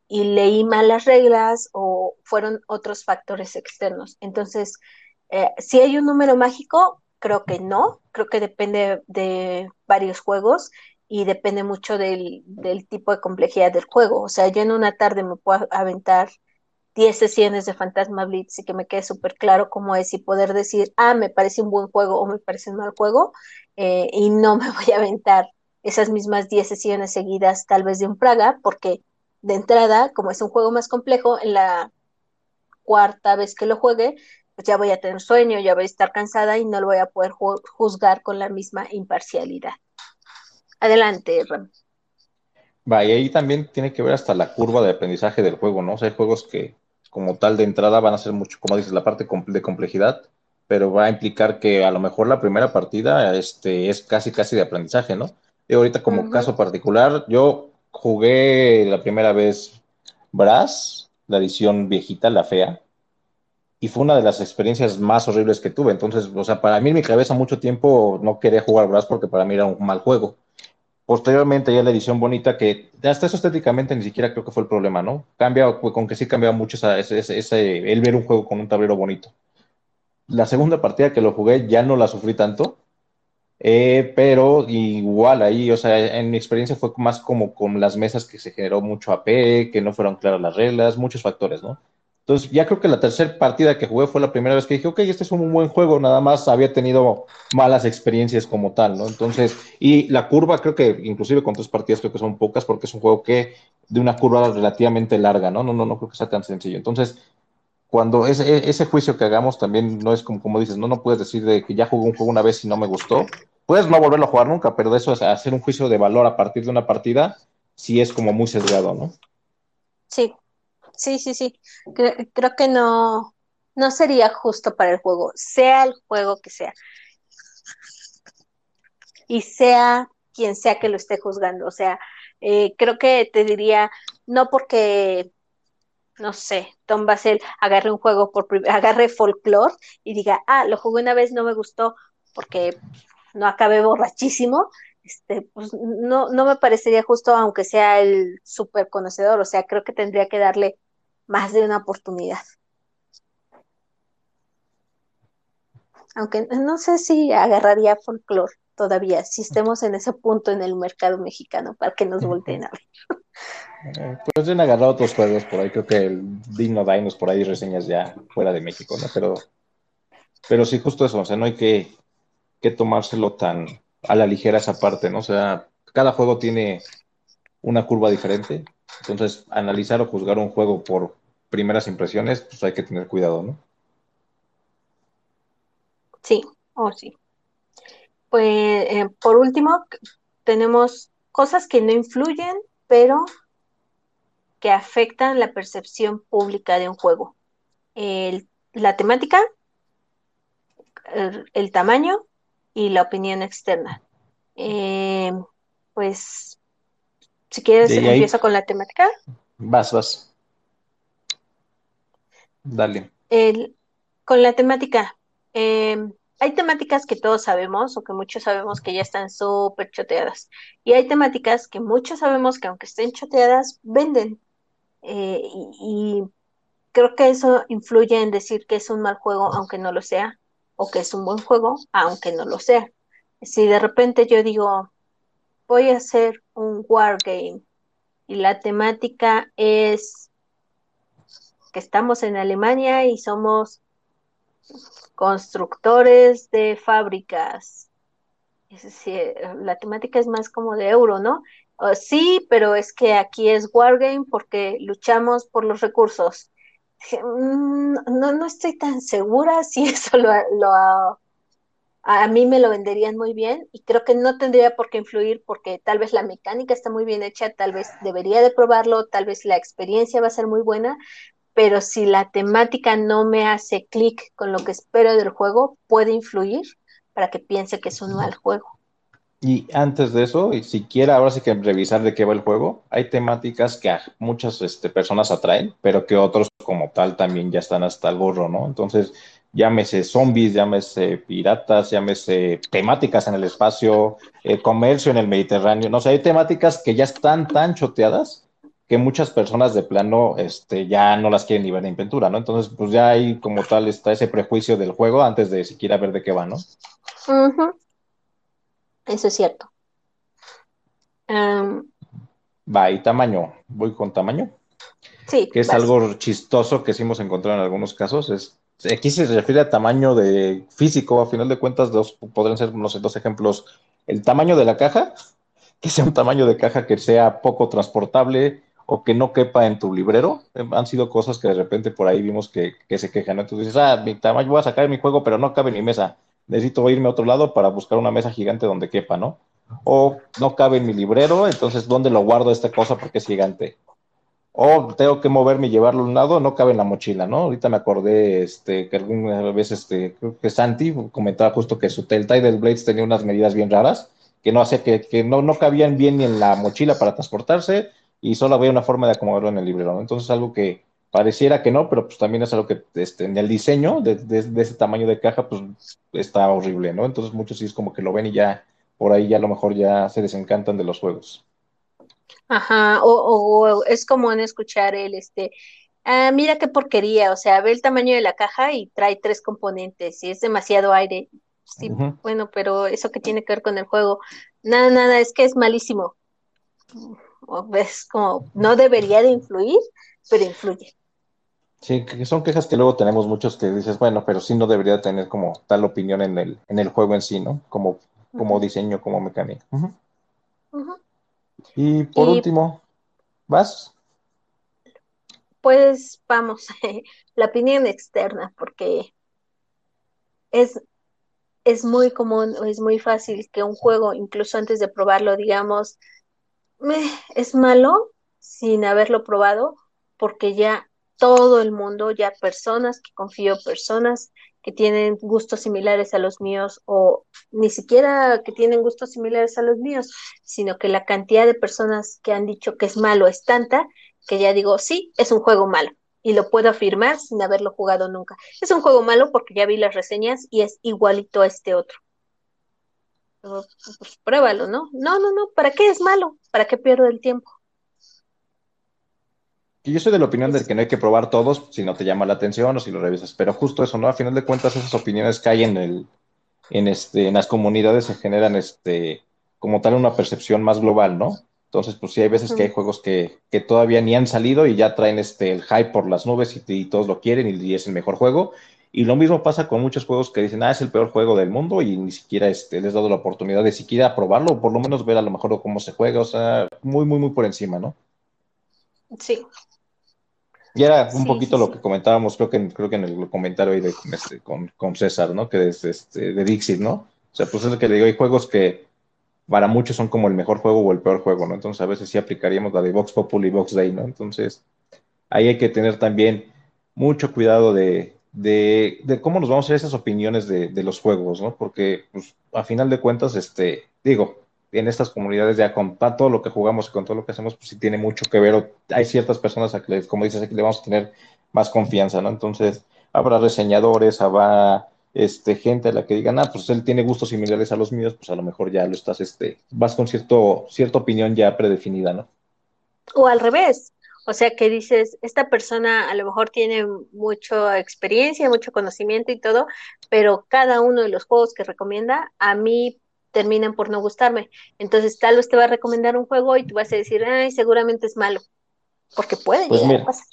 A: y leí mal las reglas o fueron otros factores externos. Entonces, eh, si hay un número mágico, creo que no, creo que depende de varios juegos y depende mucho del, del tipo de complejidad del juego. O sea, yo en una tarde me puedo aventar 10 sesiones de Fantasma Blitz y que me quede súper claro cómo es y poder decir, ah, me parece un buen juego o me parece un mal juego, eh, y no me voy a aventar esas mismas 10 sesiones seguidas tal vez de un Praga, porque de entrada, como es un juego más complejo, en la cuarta vez que lo juegue, pues ya voy a tener sueño, ya voy a estar cansada y no lo voy a poder juzgar con la misma imparcialidad. Adelante, Ram.
B: Va, y ahí también tiene que ver hasta la curva de aprendizaje del juego, ¿no? O sea, hay juegos que como tal de entrada van a ser mucho, como dices, la parte de complejidad, pero va a implicar que a lo mejor la primera partida este, es casi, casi de aprendizaje, ¿no? Y ahorita como caso particular, yo jugué la primera vez Brass, la edición viejita, la fea, y fue una de las experiencias más horribles que tuve. Entonces, o sea, para mí en mi cabeza mucho tiempo no quería jugar Brass porque para mí era un mal juego. Posteriormente ya la edición bonita, que hasta eso estéticamente ni siquiera creo que fue el problema, ¿no? Cambia, con que sí cambia mucho ese, ese, el ver un juego con un tablero bonito. La segunda partida que lo jugué ya no la sufrí tanto, eh, pero igual ahí, o sea, en mi experiencia fue más como con las mesas que se generó mucho AP, que no fueron claras las reglas, muchos factores, ¿no? Entonces, ya creo que la tercera partida que jugué fue la primera vez que dije, ok, este es un buen juego, nada más había tenido malas experiencias como tal, ¿no? Entonces, y la curva creo que inclusive con tres partidas creo que son pocas porque es un juego que de una curva relativamente larga, ¿no? No, no, no creo que sea tan sencillo. Entonces, cuando ese, ese juicio que hagamos también no es como, como dices, no, no puedes decir de que ya jugué un juego una vez y no me gustó. Puedes no volverlo a jugar nunca, pero de eso es hacer un juicio de valor a partir de una partida, sí es como muy sesgado, ¿no?
A: Sí, sí, sí, sí. Creo, que no, no sería justo para el juego, sea el juego que sea. Y sea quien sea que lo esté juzgando. O sea, eh, creo que te diría, no porque, no sé, Tom Basel agarre un juego por agarre folklore y diga, ah, lo jugué una vez, no me gustó, porque no acabé borrachísimo, este, pues no, no me parecería justo, aunque sea el súper conocedor, o sea, creo que tendría que darle más de una oportunidad. Aunque no sé si agarraría folclore todavía, si estemos en ese punto en el mercado mexicano, para que nos volteen a ver.
B: Eh, pues han agarrado otros juegos por ahí, creo que el Digno Dinos por ahí reseñas ya fuera de México, ¿no? Pero, pero sí, justo eso, o sea, no hay que, que tomárselo tan a la ligera esa parte, ¿no? O sea, cada juego tiene una curva diferente entonces, analizar o juzgar un juego por primeras impresiones, pues hay que tener cuidado, ¿no?
A: Sí, o oh, sí. Pues eh, por último, tenemos cosas que no influyen, pero que afectan la percepción pública de un juego. la temática, el, tamaño y la opinión externa. Eh, pues si quieres, empiezo con la temática.
B: Vas, vas. Dale.
A: con la temática. Em, hay temáticas que todos sabemos o que muchos sabemos que ya están súper choteadas. Y hay temáticas que muchos sabemos que aunque estén choteadas, venden. Eh, y, creo que eso influye en decir que es un mal juego aunque no lo sea, o que es un buen juego aunque no lo sea. Si de repente yo digo, voy a hacer un wargame y la temática es que estamos en Alemania y somos constructores de fábricas. La temática es más como de euro, ¿no? sí, pero es que aquí es Wargame porque luchamos por los recursos. Mm, no, no estoy tan segura si eso lo, lo, a mí me lo venderían muy bien y creo que no tendría por qué influir porque tal vez la mecánica está muy bien hecha, tal vez debería de probarlo, tal vez la experiencia va a ser muy buena, pero si la temática no me hace clic con lo que espero del juego, puede influir para que piense que es un mal juego.
B: Y antes de eso, y siquiera ahora sí que revisar de qué va el juego, hay temáticas que a muchas este, personas atraen, pero que otros como tal también ya están hasta el gorro, ¿no? Entonces, llámese zombies, llámese piratas, llámese temáticas en el espacio, eh, comercio en el Mediterráneo, no sé, hay temáticas que ya están tan choteadas que muchas personas de plano este, ya no las quieren ni ver en pintura, ¿no? Entonces, pues ya hay como tal está ese prejuicio del juego antes de siquiera ver de qué va, ¿no?
A: Eso es cierto. Um,
B: Va, y tamaño. Voy con tamaño.
A: sí,
B: Que es
A: vas.
B: algo chistoso que sí hemos encontrado en algunos casos. Es, aquí se refiere a tamaño de físico. A final de cuentas, dos, podrían ser, no sé, dos ejemplos. El tamaño de la caja, que sea un tamaño de caja que sea poco transportable o que no quepa en tu librero. Eh, Han sido cosas que de repente por ahí vimos que, se quejan. Entonces dices, ah, mi tamaño, voy a sacar mi juego, pero no cabe en mi mesa. Necesito irme a otro lado para buscar una mesa gigante donde quepa, ¿no? O no cabe en mi librero, entonces ¿dónde lo guardo esta cosa porque es gigante? O tengo que moverme y llevarlo a un lado, no cabe en la mochila, ¿no? Ahorita me acordé este, que alguna vez, este, creo que Santi comentaba justo que su el Tidal Blades tenía unas medidas bien raras, que no hacía que, que no, no cabían bien ni en la mochila para transportarse y solo había una forma de acomodarlo en el librero, ¿no? Entonces algo que pareciera que no, pero pues también es algo que este, en el diseño de ese tamaño de caja, pues está horrible, ¿no? Entonces muchos sí es como que lo ven y ya por ahí ya a lo mejor ya se desencantan de los juegos.
A: Ajá, o, o- o es común escuchar el, este, ah, mira qué porquería, o sea, ve el tamaño de la caja y trae tres componentes y es demasiado aire. Sí, bueno, pero eso que tiene que ver con el juego, nada, nada, es que es malísimo. O ves como, no debería de influir, pero influye.
B: Sí, que son quejas que luego tenemos muchos que dices, bueno, pero sí no debería tener como tal opinión en el, en el juego en sí, ¿no? Como, como diseño, como mecánica. Ujú. Y por
A: Y
B: último, ¿vas?
A: pues vamos, la opinión externa, porque es, es muy común o es muy fácil que un juego, incluso antes de probarlo, digamos, "Meh, es malo sin haberlo probado, porque ya todo el mundo, ya personas que confío, personas que tienen gustos similares a los míos o ni siquiera que tienen gustos similares a los míos, sino que la cantidad de personas que han dicho que es malo es tanta que ya digo, sí, es un juego malo. Y lo puedo afirmar sin haberlo jugado nunca. Es un juego malo porque ya vi las reseñas y es igualito a este otro. Pues pruébalo, ¿no? No, no, no, ¿para qué es malo? ¿Para qué pierdo el tiempo?
B: Y yo soy de la opinión de
A: Es-
B: que no hay que probar todos si no te llama la atención o si lo revisas, pero justo eso, ¿no? A final de cuentas, esas opiniones que hay en el, en este, en las comunidades se generan este, como tal una percepción más global, ¿no? Entonces, pues sí hay veces que hay juegos que, que todavía ni han salido y ya traen este, el hype por las nubes y, y todos lo quieren y, y es el mejor juego. Y lo mismo pasa con muchos juegos que dicen, ah, es el peor juego del mundo y ni siquiera este, les he dado la oportunidad de siquiera probarlo o por lo menos ver a lo mejor cómo se juega, o sea, muy, muy, muy por encima, ¿no?
A: Sí,
B: Y era un
A: sí, sí,
B: poquito lo
A: sí.
B: que comentábamos, creo que, creo que en el comentario ahí de, con, este, con, con César, ¿no? Que es este, de Dixit, ¿no? O sea, pues es lo que le digo, hay juegos que para muchos son como el mejor juego o el peor juego, ¿no? Entonces a veces sí aplicaríamos la de Vox Populi y Vox Day, ¿no? Entonces ahí hay que tener también mucho cuidado de, de, de cómo nos vamos a hacer esas opiniones de, de los juegos, ¿no? Porque pues, a final de cuentas, este, digo, en estas comunidades ya con pa- todo lo que jugamos y con todo lo que hacemos, pues sí tiene mucho que ver. o hay ciertas personas a que, como dices, aquí le vamos a tener más confianza, ¿no? Entonces, habrá reseñadores, habrá este, gente a la que digan, ah, pues él tiene gustos similares a los míos, pues a lo mejor ya lo estás, este, vas con cierto, cierta opinión ya predefinida, ¿no?
A: O al revés. O sea que dices, esta persona a lo mejor tiene mucha experiencia, mucho conocimiento y todo, pero cada uno de los juegos que recomienda a mí terminan por no gustarme. Entonces tal vez te va a recomendar un juego y tú vas a decir, ay, seguramente es malo, porque puede
B: Pues
A: llegar a
B: mira,
A: pasar.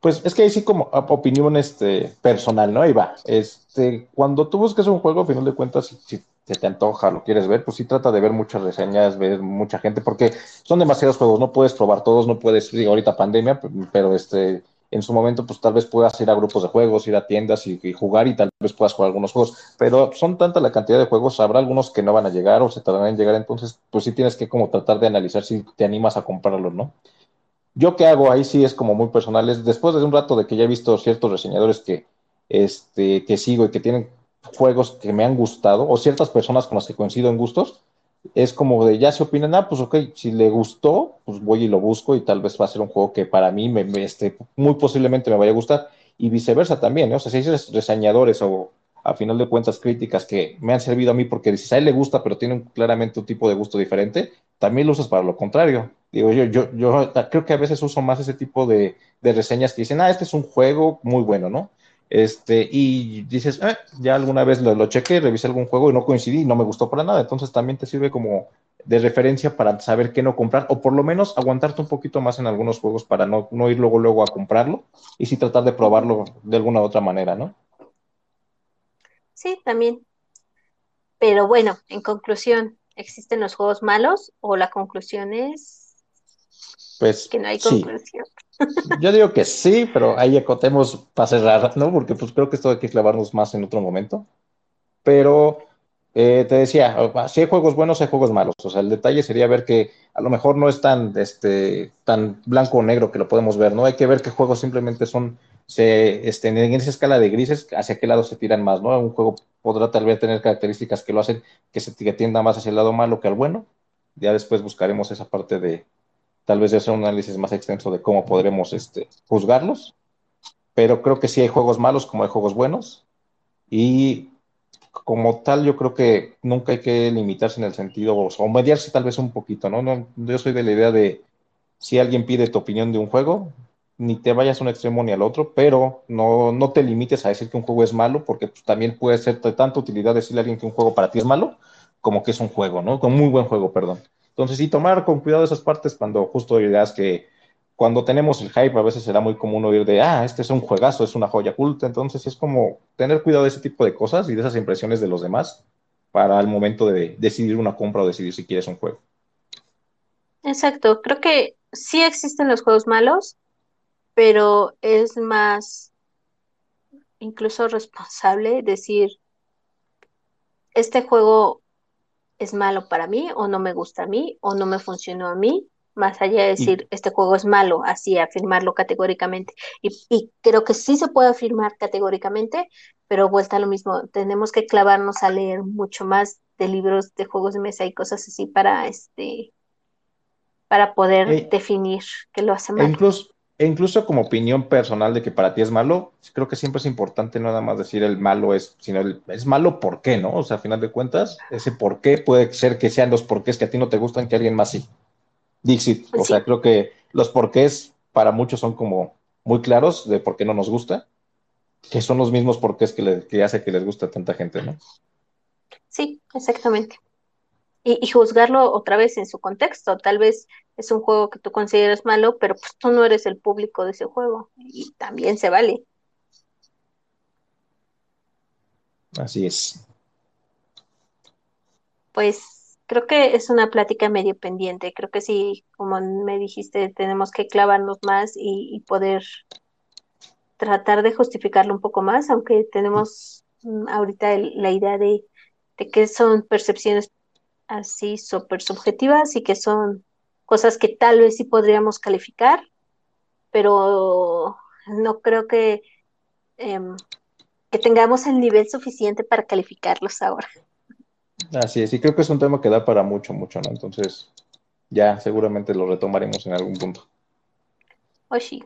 B: Pues es que ahí sí como op- opinión este, personal, ¿no? Ahí va. Este, cuando tú busques un juego, a final de cuentas, si, si se te antoja, lo quieres ver, pues sí trata de ver muchas reseñas, ver mucha gente, porque son demasiados juegos, no puedes probar todos, no puedes, digo, ahorita pandemia, pero este, en su momento, pues tal vez puedas ir a grupos de juegos, ir a tiendas y, jugar y tal vez puedas jugar algunos juegos, pero son tanta la cantidad de juegos, habrá algunos que no van a llegar o se tardarán en llegar, entonces, pues sí tienes que como tratar de analizar si te animas a comprarlos, ¿no? Yo qué hago ahí sí es como muy personal. Es después de un rato de que ya he visto ciertos reseñadores que, este, que sigo y que tienen juegos que me han gustado, o ciertas personas con las que coincido en gustos, es como de ya se opinan, ah, pues ok, si le gustó, pues voy y lo busco y tal vez va a ser un juego que para mí me, este, muy posiblemente me vaya a gustar y viceversa también, ¿no? O sea, si hay reseñadores o a final de cuentas críticas que me han servido a mí porque dices, a él le gusta, pero tiene claramente un tipo de gusto diferente, también lo usas para lo contrario. Digo, yo, yo, yo creo que a veces uso más ese tipo de, de reseñas que dicen, ah, este es un juego muy bueno, ¿no? Este, y dices, eh, ya alguna vez lo, lo chequé, revisé algún juego y no coincidí y no me gustó para nada. Entonces también te sirve como de referencia para saber qué no comprar, o por lo menos aguantarte un poquito más en algunos juegos para no, no ir luego, luego a comprarlo, y sí tratar de probarlo de alguna u otra manera, ¿no?
A: Sí, también. Pero bueno, en conclusión, ¿existen los juegos malos o la conclusión es
B: Pues
A: que no hay
B: sí. Yo digo que sí, pero ahí acotemos para cerrar, ¿no? Porque pues creo que esto hay que clavarnos más en otro momento. Pero eh, te decía, si hay juegos buenos, hay juegos malos. O sea, el detalle sería ver que a lo mejor no es tan, este, tan blanco o negro que lo podemos ver, ¿no? Hay que ver qué juegos simplemente son, se, este, en esa escala de grises, hacia qué lado se tiran más, ¿no? Un juego podrá tal vez tener características que lo hacen que se tienda más hacia el lado malo que al bueno. Ya después buscaremos esa parte de, tal vez de hacer un análisis más extenso de cómo podremos este, juzgarlos. Pero creo que sí hay juegos malos como hay juegos buenos. Y como tal, yo creo que nunca hay que limitarse en el sentido, o mediarse tal vez un poquito, ¿no? no yo soy de la idea de, si alguien pide tu opinión de un juego, ni te vayas a un extremo ni al otro, pero no, no te limites a decir que un juego es malo, porque pues, también puede ser de tanta utilidad decirle a alguien que un juego para ti es malo, como que es un juego, ¿no? Con muy buen juego, perdón. Entonces, sí, tomar con cuidado esas partes cuando justo ideas que cuando tenemos el hype a veces será muy común oír de, ah, este es un juegazo, es una joya culta, entonces es como tener cuidado de ese tipo de cosas y de esas impresiones de los demás para el momento de decidir una compra o decidir si quieres un juego.
A: Exacto, creo que sí existen los juegos malos, pero es más incluso responsable decir, este juego es malo para mí o no me gusta a mí o no me funcionó a mí, más allá de decir, este juego es malo, así afirmarlo categóricamente. Y, y, creo que sí se puede afirmar categóricamente, pero vuelta a lo mismo, tenemos que clavarnos a leer mucho más de libros de juegos de mesa y cosas así para este para poder
B: Eh,
A: definir que lo hace
B: E
A: mal.
B: incluso, e incluso como opinión personal de que para ti es malo, creo que siempre es importante no nada más decir el malo es, sino el, es malo por qué, ¿no? O sea, a final de cuentas, ese por qué puede ser que sean los porqués que a ti no te gustan, que a alguien más sí. Dixit, o
A: Sí.
B: sea, creo que los porqués para muchos son como muy claros de por qué no nos gusta, que son los mismos porqués que, le- que hace que les guste a tanta gente, ¿no?
A: Sí, exactamente. Y, y juzgarlo otra vez en su contexto. Tal vez es un juego que tú consideras malo, pero pues tú no eres el público de ese juego. Y también se vale.
B: Así es.
A: Pues creo que es una plática medio pendiente. Creo que sí, como me dijiste, tenemos que clavarnos más y, y poder tratar de justificarlo un poco más, aunque tenemos mm, ahorita el- la idea de, de que son percepciones así súper subjetivas y que son cosas que tal vez sí podríamos calificar, pero no creo que, em, que tengamos el nivel suficiente para calificarlos ahora.
B: Así es, y creo que es un tema que da para mucho, mucho, ¿no? Entonces, ya seguramente lo retomaremos en algún punto.
A: Oshi,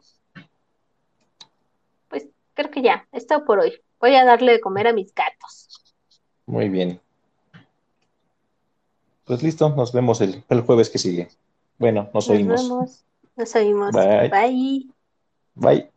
A: pues creo que ya, es todo por hoy. Voy a darle de comer a mis gatos.
B: Muy bien. Pues listo, nos vemos el, el jueves que sigue. Bueno, nos
A: Nos
B: oímos.
A: vemos, nos oímos.
B: Bye.
A: Bye.
B: Bye.